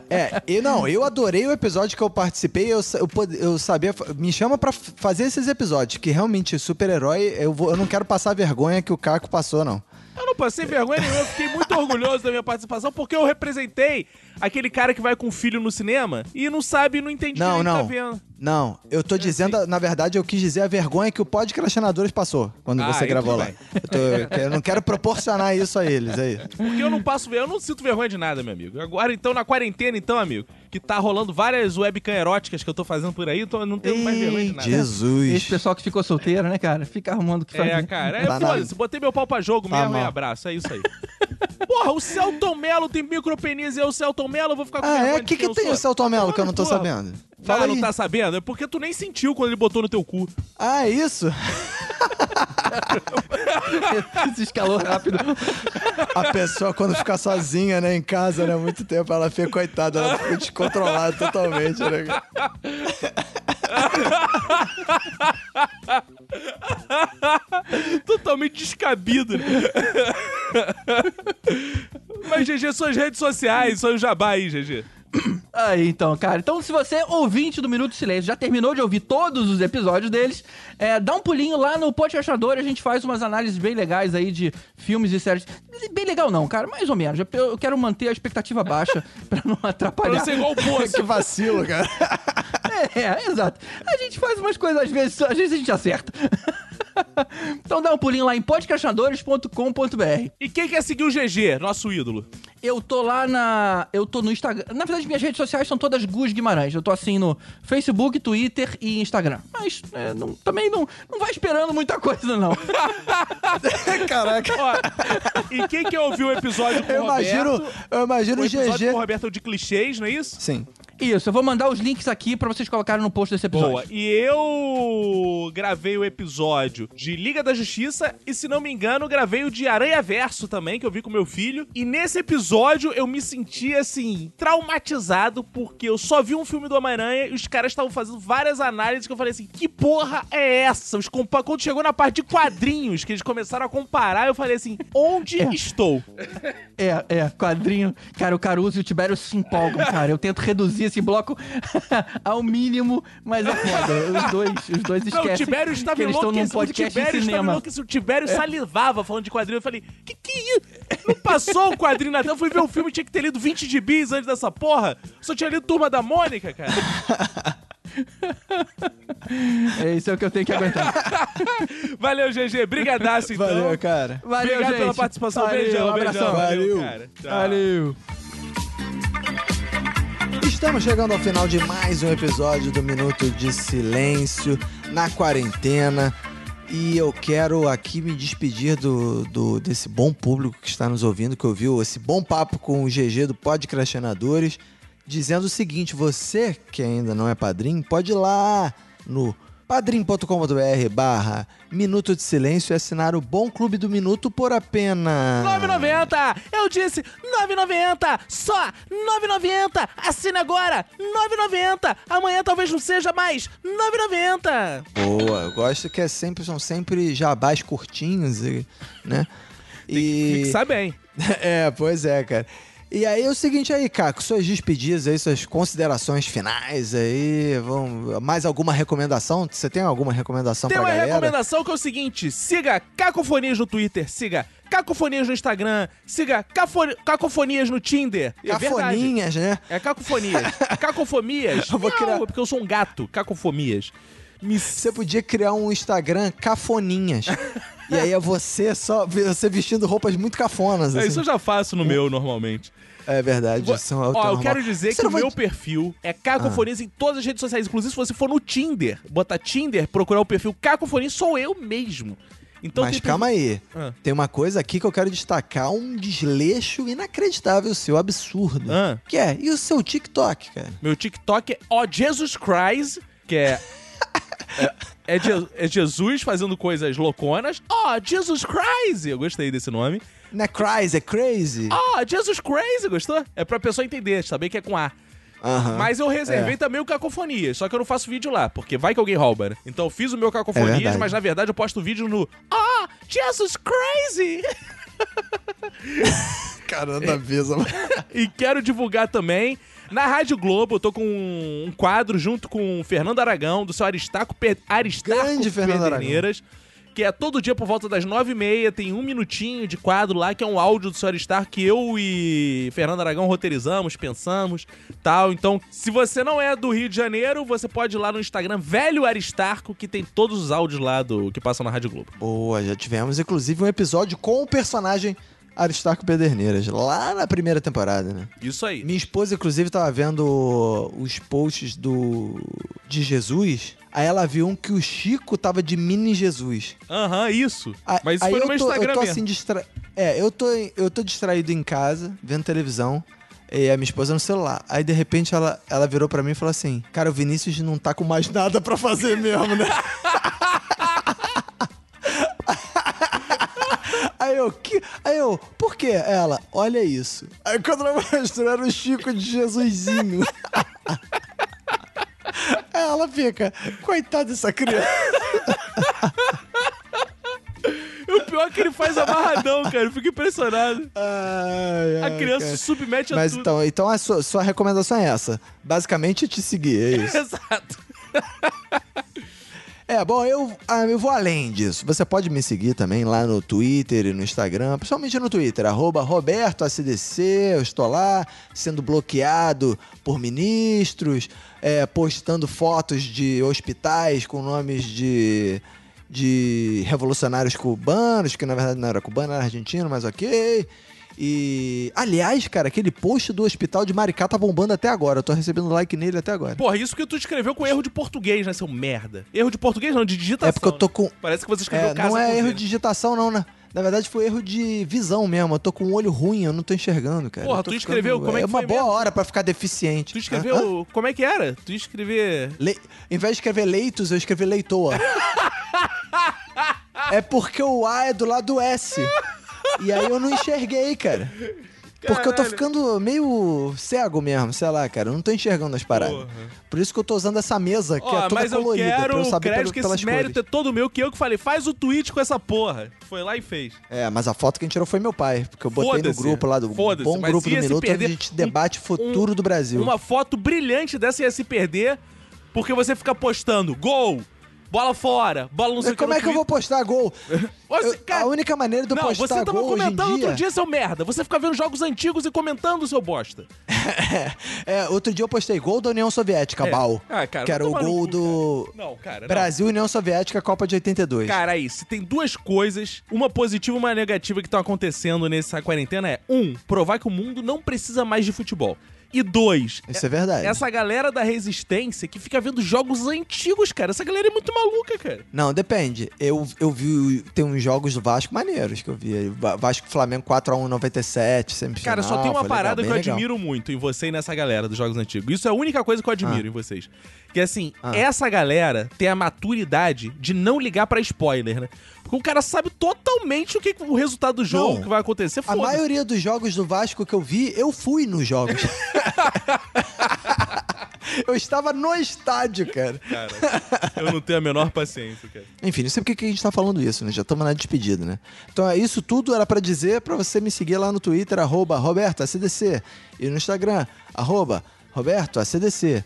É, e não, eu adorei o episódio que eu participei, eu, eu, eu sabia, me chama pra f- fazer esses episódios, que realmente super-herói, eu, vou- eu não quero passar a vergonha que o Caco passou, não. Eu não passei vergonha nenhuma, eu fiquei muito orgulhoso da minha participação, porque eu representei aquele cara que vai com o filho no cinema e não sabe, não entende Não, direito, não. tá vendo. Não, eu tô dizendo, na verdade, eu quis dizer a vergonha que o podcastinadores passou quando Ah, você gravou lá. Eu, tô- eu não quero proporcionar isso a eles aí. Porque eu não passo eu não sinto vergonha de nada, meu amigo. Agora, então, na quarentena, então, amigo, que tá rolando várias webcam eróticas que eu tô fazendo por aí, então eu não tenho mais vergonha de nada. Jesus. Esse pessoal que ficou solteiro, né, cara? Fica arrumando o que fazer. É, cara, é Tá foda-se, na- botei meu pau pra jogo Tá mesmo e abraço, é isso aí. Porra, o Celton Mello tem micropenis e é o Celton Mello, eu vou ficar com Ah, é? O que, que tem o Celton Mello que eu não tô Porra. sabendo? Fala, Fala não aí. tá sabendo? É porque tu nem sentiu quando ele botou no teu cu. Ah, é isso? Se escalou rápido. A pessoa, quando fica sozinha, né, em casa, né, muito tempo, ela fica, coitada, ela fica descontrolada totalmente, né? Totalmente descabido. Mas, GG, suas redes sociais, são o jabá aí, GG. Aí, então, cara. Então, se você, ouvinte do Minuto Silêncio, já terminou de ouvir todos os episódios deles, é, dá um pulinho lá no Podcastador, a gente faz umas análises bem legais aí de filmes e séries. Bem legal não, cara, mais ou menos. Eu- quero manter a expectativa baixa pra não Pra atrapalhar. não ser igual o poço. Que vacilo, cara. É, é, exato. A gente faz umas coisas, às vezes, às vezes a gente acerta. Então dá um pulinho lá em podcastinadores.com.br. E quem quer seguir o GG, nosso ídolo? Eu tô lá na. Eu tô no Instagram. Na verdade, minhas redes sociais são todas Gus Guimarães. Eu tô assim no Facebook, Twitter e Instagram. Mas é, não- também não, não vai esperando muita coisa, não. Caraca. Ó, e quem quer ouvir o episódio com Eu o Roberto? imagino, eu imagino O o episódio GG. com o Roberto é o de clichês, não é isso? Sim. Isso, eu vou mandar os links aqui pra vocês colocarem no post desse episódio. Boa. E eu gravei o episódio de Liga da Justiça e, se não me engano, gravei o de Aranha Verso também, que eu vi com meu filho. E nesse episódio eu me senti, assim, traumatizado, porque eu só vi um filme do Homem-Aranha e os caras estavam fazendo várias análises que eu falei assim, que porra é essa? Os compa- Quando chegou na parte de quadrinhos, que eles começaram a comparar, eu falei assim, onde É. estou? É, é, quadrinho. Cara, o Caruso e o Tibério se empolgam, cara. Eu tento reduzir esse bloco ao mínimo, mas é foda. Os dois, os dois Não, esquecem o Tibério estava que eles estão num. O podcast Tibério em estava cinema. enlouquecido. O Tibério salivava falando de quadrinho. Eu falei, que que é isso? Não passou o quadrinho na tela. Eu fui ver o filme, tinha que ter lido 20 de bis antes dessa porra. Só tinha lido Turma da Mônica, cara. É isso é o que eu tenho que aguentar. Valeu, GG. Brigadaço, então. Valeu, cara. Valeu, Obrigado gente. pela participação. Valeu, beijão, um abração. beijão. Valeu. cara. Tchau. Valeu. Estamos chegando ao final de mais um episódio do Minuto de Silêncio na quarentena. E eu quero aqui me despedir do, do- desse bom público que está nos ouvindo, que ouviu esse bom papo com o GG do Podcrastinadores, dizendo o seguinte: você que ainda não é padrinho, pode ir lá no padrim.com.br barra Minuto de Silêncio e assinar o Bom Clube do Minuto por apenas... 9,90! Eu disse 9,90! Só 9,90! Assine agora! 9,90! Amanhã talvez não seja mais 9,90! Boa, eu gosto que é sempre, são sempre jabás curtinhos, e, né? E... Fixar bem. É, pois é, cara. E aí é o seguinte aí, Caco, suas despedidas aí, suas considerações finais aí, vão, mais alguma recomendação? Você tem alguma recomendação Tem pra uma galera? recomendação que é o seguinte: siga Cacofonias no Twitter, siga Cacofonias no Instagram, siga Cafo- Cacofonias no Tinder. É verdade. Cafoninhas, né? É cacofonias. Cacofomias. Eu vou Miau, criar- Porque eu sou um gato. Cacofomias. Me... Você podia criar um Instagram cafoninhas. e aí é você só, você vestindo roupas muito cafonas, É, assim. isso eu já faço no meu normalmente. É verdade, Vou- é Ó, eu quero dizer Você que o vai- meu perfil é Cacofonias em todas as redes sociais. Inclusive, se você for no Tinder, botar Tinder, procurar o perfil Cacofonias, sou eu mesmo. Então, Mas calma aí. Ah. Tem uma coisa aqui que eu quero destacar, um desleixo inacreditável seu, absurdo. Ah. Que é, e o seu TikTok, cara? Meu TikTok é ó Jesus Christ, que é. É, é Je- é Jesus fazendo coisas louconas. Ó, Jesus Christ! Eu gostei desse nome. Não é crazy, é crazy? Ó, Jesus Crazy, gostou? É pra pessoa entender, saber que é com A. Aham. Mas eu reservei É. também o Cacofonias, só que eu não faço vídeo lá, porque vai que alguém rouba, né? Então eu fiz o meu É Cacofonias, verdade. mas na verdade eu posto vídeo no Ó, Jesus Crazy! Caramba, visa. E quero divulgar também na Rádio Globo. Eu tô com um quadro junto com o Fernando Aragão, do seu Aristarco, Pe... Aristarco Grande Fernando Pederneiras. Que é todo dia por volta das nove e meia, tem um minutinho de quadro lá, que é um áudio do seu Aristarco que eu e Fernando Aragão roteirizamos, pensamos, tal. Então, se você não é do Rio de Janeiro, você pode ir lá no Instagram, Velho Aristarco, que tem todos os áudios lá do que passam na Rádio Globo. Boa, já tivemos inclusive um episódio com o personagem Aristarco Pederneiras, lá na primeira temporada, né? Isso aí. Minha esposa, inclusive, tava vendo os posts do de Jesus. Aí ela viu um que o Chico tava de mini Jesus. Aham, isso. A- Mas isso aí foi no eu meu tô, Instagram eu tô mesmo. assim distra... É, eu tô, eu tô distraído em casa, vendo televisão. E a minha esposa no celular. Aí, de repente, ela, ela virou pra mim e falou assim: Cara, o Vinícius não tá com mais nada pra fazer mesmo, né? Aí eu, que? Aí eu, por quê? Ela, olha isso. Aí quando ela mostrou, era o Chico de Jesusinho. Aí ela fica, coitada dessa criança. O pior é que ele faz amarradão, cara. Eu fico impressionado. Ai, A ai, criança cara. se submete a Mas tudo. então, então a sua, sua recomendação é essa. Basicamente, te seguir, é isso. Exato. É, bom, eu, ah, eu vou além disso. Você pode me seguir também lá no Twitter e no Instagram, principalmente no Twitter, RobertoACDC, eu estou lá sendo bloqueado por ministros, é, postando fotos de hospitais com nomes de, de revolucionários cubanos, que na verdade não era cubano, era argentino, mas ok. E, aliás, cara, aquele post do hospital de Maricá tá bombando até agora. Eu tô recebendo like nele até agora. Porra, isso que tu escreveu com erro de português, né, seu merda? Erro de português não, de digitação. É porque eu tô com. Parece que você escreveu É, casa não é erro de digitação, não, né? Na verdade, foi erro de visão mesmo. Eu tô com um olho ruim, eu não tô enxergando, cara. Porra, tu escreveu, como é que uma foi boa mesmo? hora pra ficar deficiente. Tu escreveu. Hã? Como é que era? Tu ia escrever. Le... Em vez de escrever leitos, eu escrevi leitoa. é porque o A é do lado do S. E aí eu não enxerguei, cara. Porque eu tô Caralho. ficando meio cego mesmo, sei lá, cara. Eu não tô enxergando as paradas. Porra. Por isso que eu tô usando essa mesa, que Ó, é toda mas eu colorida. pra quero eu o saber crédito pelo- que pelas esse mérito cores. é todo meu, que eu que falei, faz o tweet com essa porra. Foi lá e fez. É, mas a foto que a gente tirou foi meu pai. Porque eu botei no Foda-se. grupo lá do Foda-se, bom mas grupo do ia se Minuto, onde perder a gente debate o um- futuro do Brasil. Uma foto brilhante dessa ia se perder, porque você fica postando gol, bola fora, bola não sei que Como no é que eu vou postar gol? Você, cara- a única maneira de eu Não, postar você tava gol hoje em comentando dia... outro dia, seu merda. Você fica vendo jogos antigos e comentando, seu bosta. É, outro dia eu postei gol da União Soviética, É. Bal. Ah, cara, que era o gol do Não, cara. não. Brasil União Soviética, Copa de 82. Cara, aí, se tem duas coisas, uma positiva e uma negativa que estão acontecendo nessa quarentena é, um, provar que o mundo não precisa mais de futebol. E dois, Isso é verdade. essa galera da resistência que fica vendo jogos antigos, cara. Essa galera é muito maluca, cara. Não, depende. Eu, eu vi. Tem uns jogos do Vasco maneiros que eu vi. Va- Vasco Flamengo 4x1 97, semifinal. Cara, só tem uma foi legal, parada bem que eu legal. admiro muito em você e nessa galera dos jogos antigos. Isso é a única coisa que eu admiro Ah. em vocês. Que assim, Ah. essa galera tem a maturidade de não ligar pra spoiler, né? Porque o cara sabe totalmente o que o resultado do jogo Não. que vai acontecer. A maioria dos jogos do Vasco que eu vi, eu fui nos jogos. eu estava no estádio, cara. Cara, eu não tenho a menor paciência, cara. Enfim, não sei por que a gente tá falando isso, né? Já estamos na despedida, né? Então, é isso tudo era pra dizer pra você me seguir lá no Twitter, arroba RobertoACDC. E no Instagram, arroba RobertoACDC.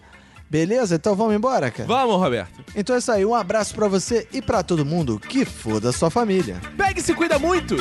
Beleza? Então vamos embora, cara? Vamos, Roberto. Então é isso aí. Um abraço pra você e pra todo mundo. Que foda a sua família. Pegue e se cuida muito!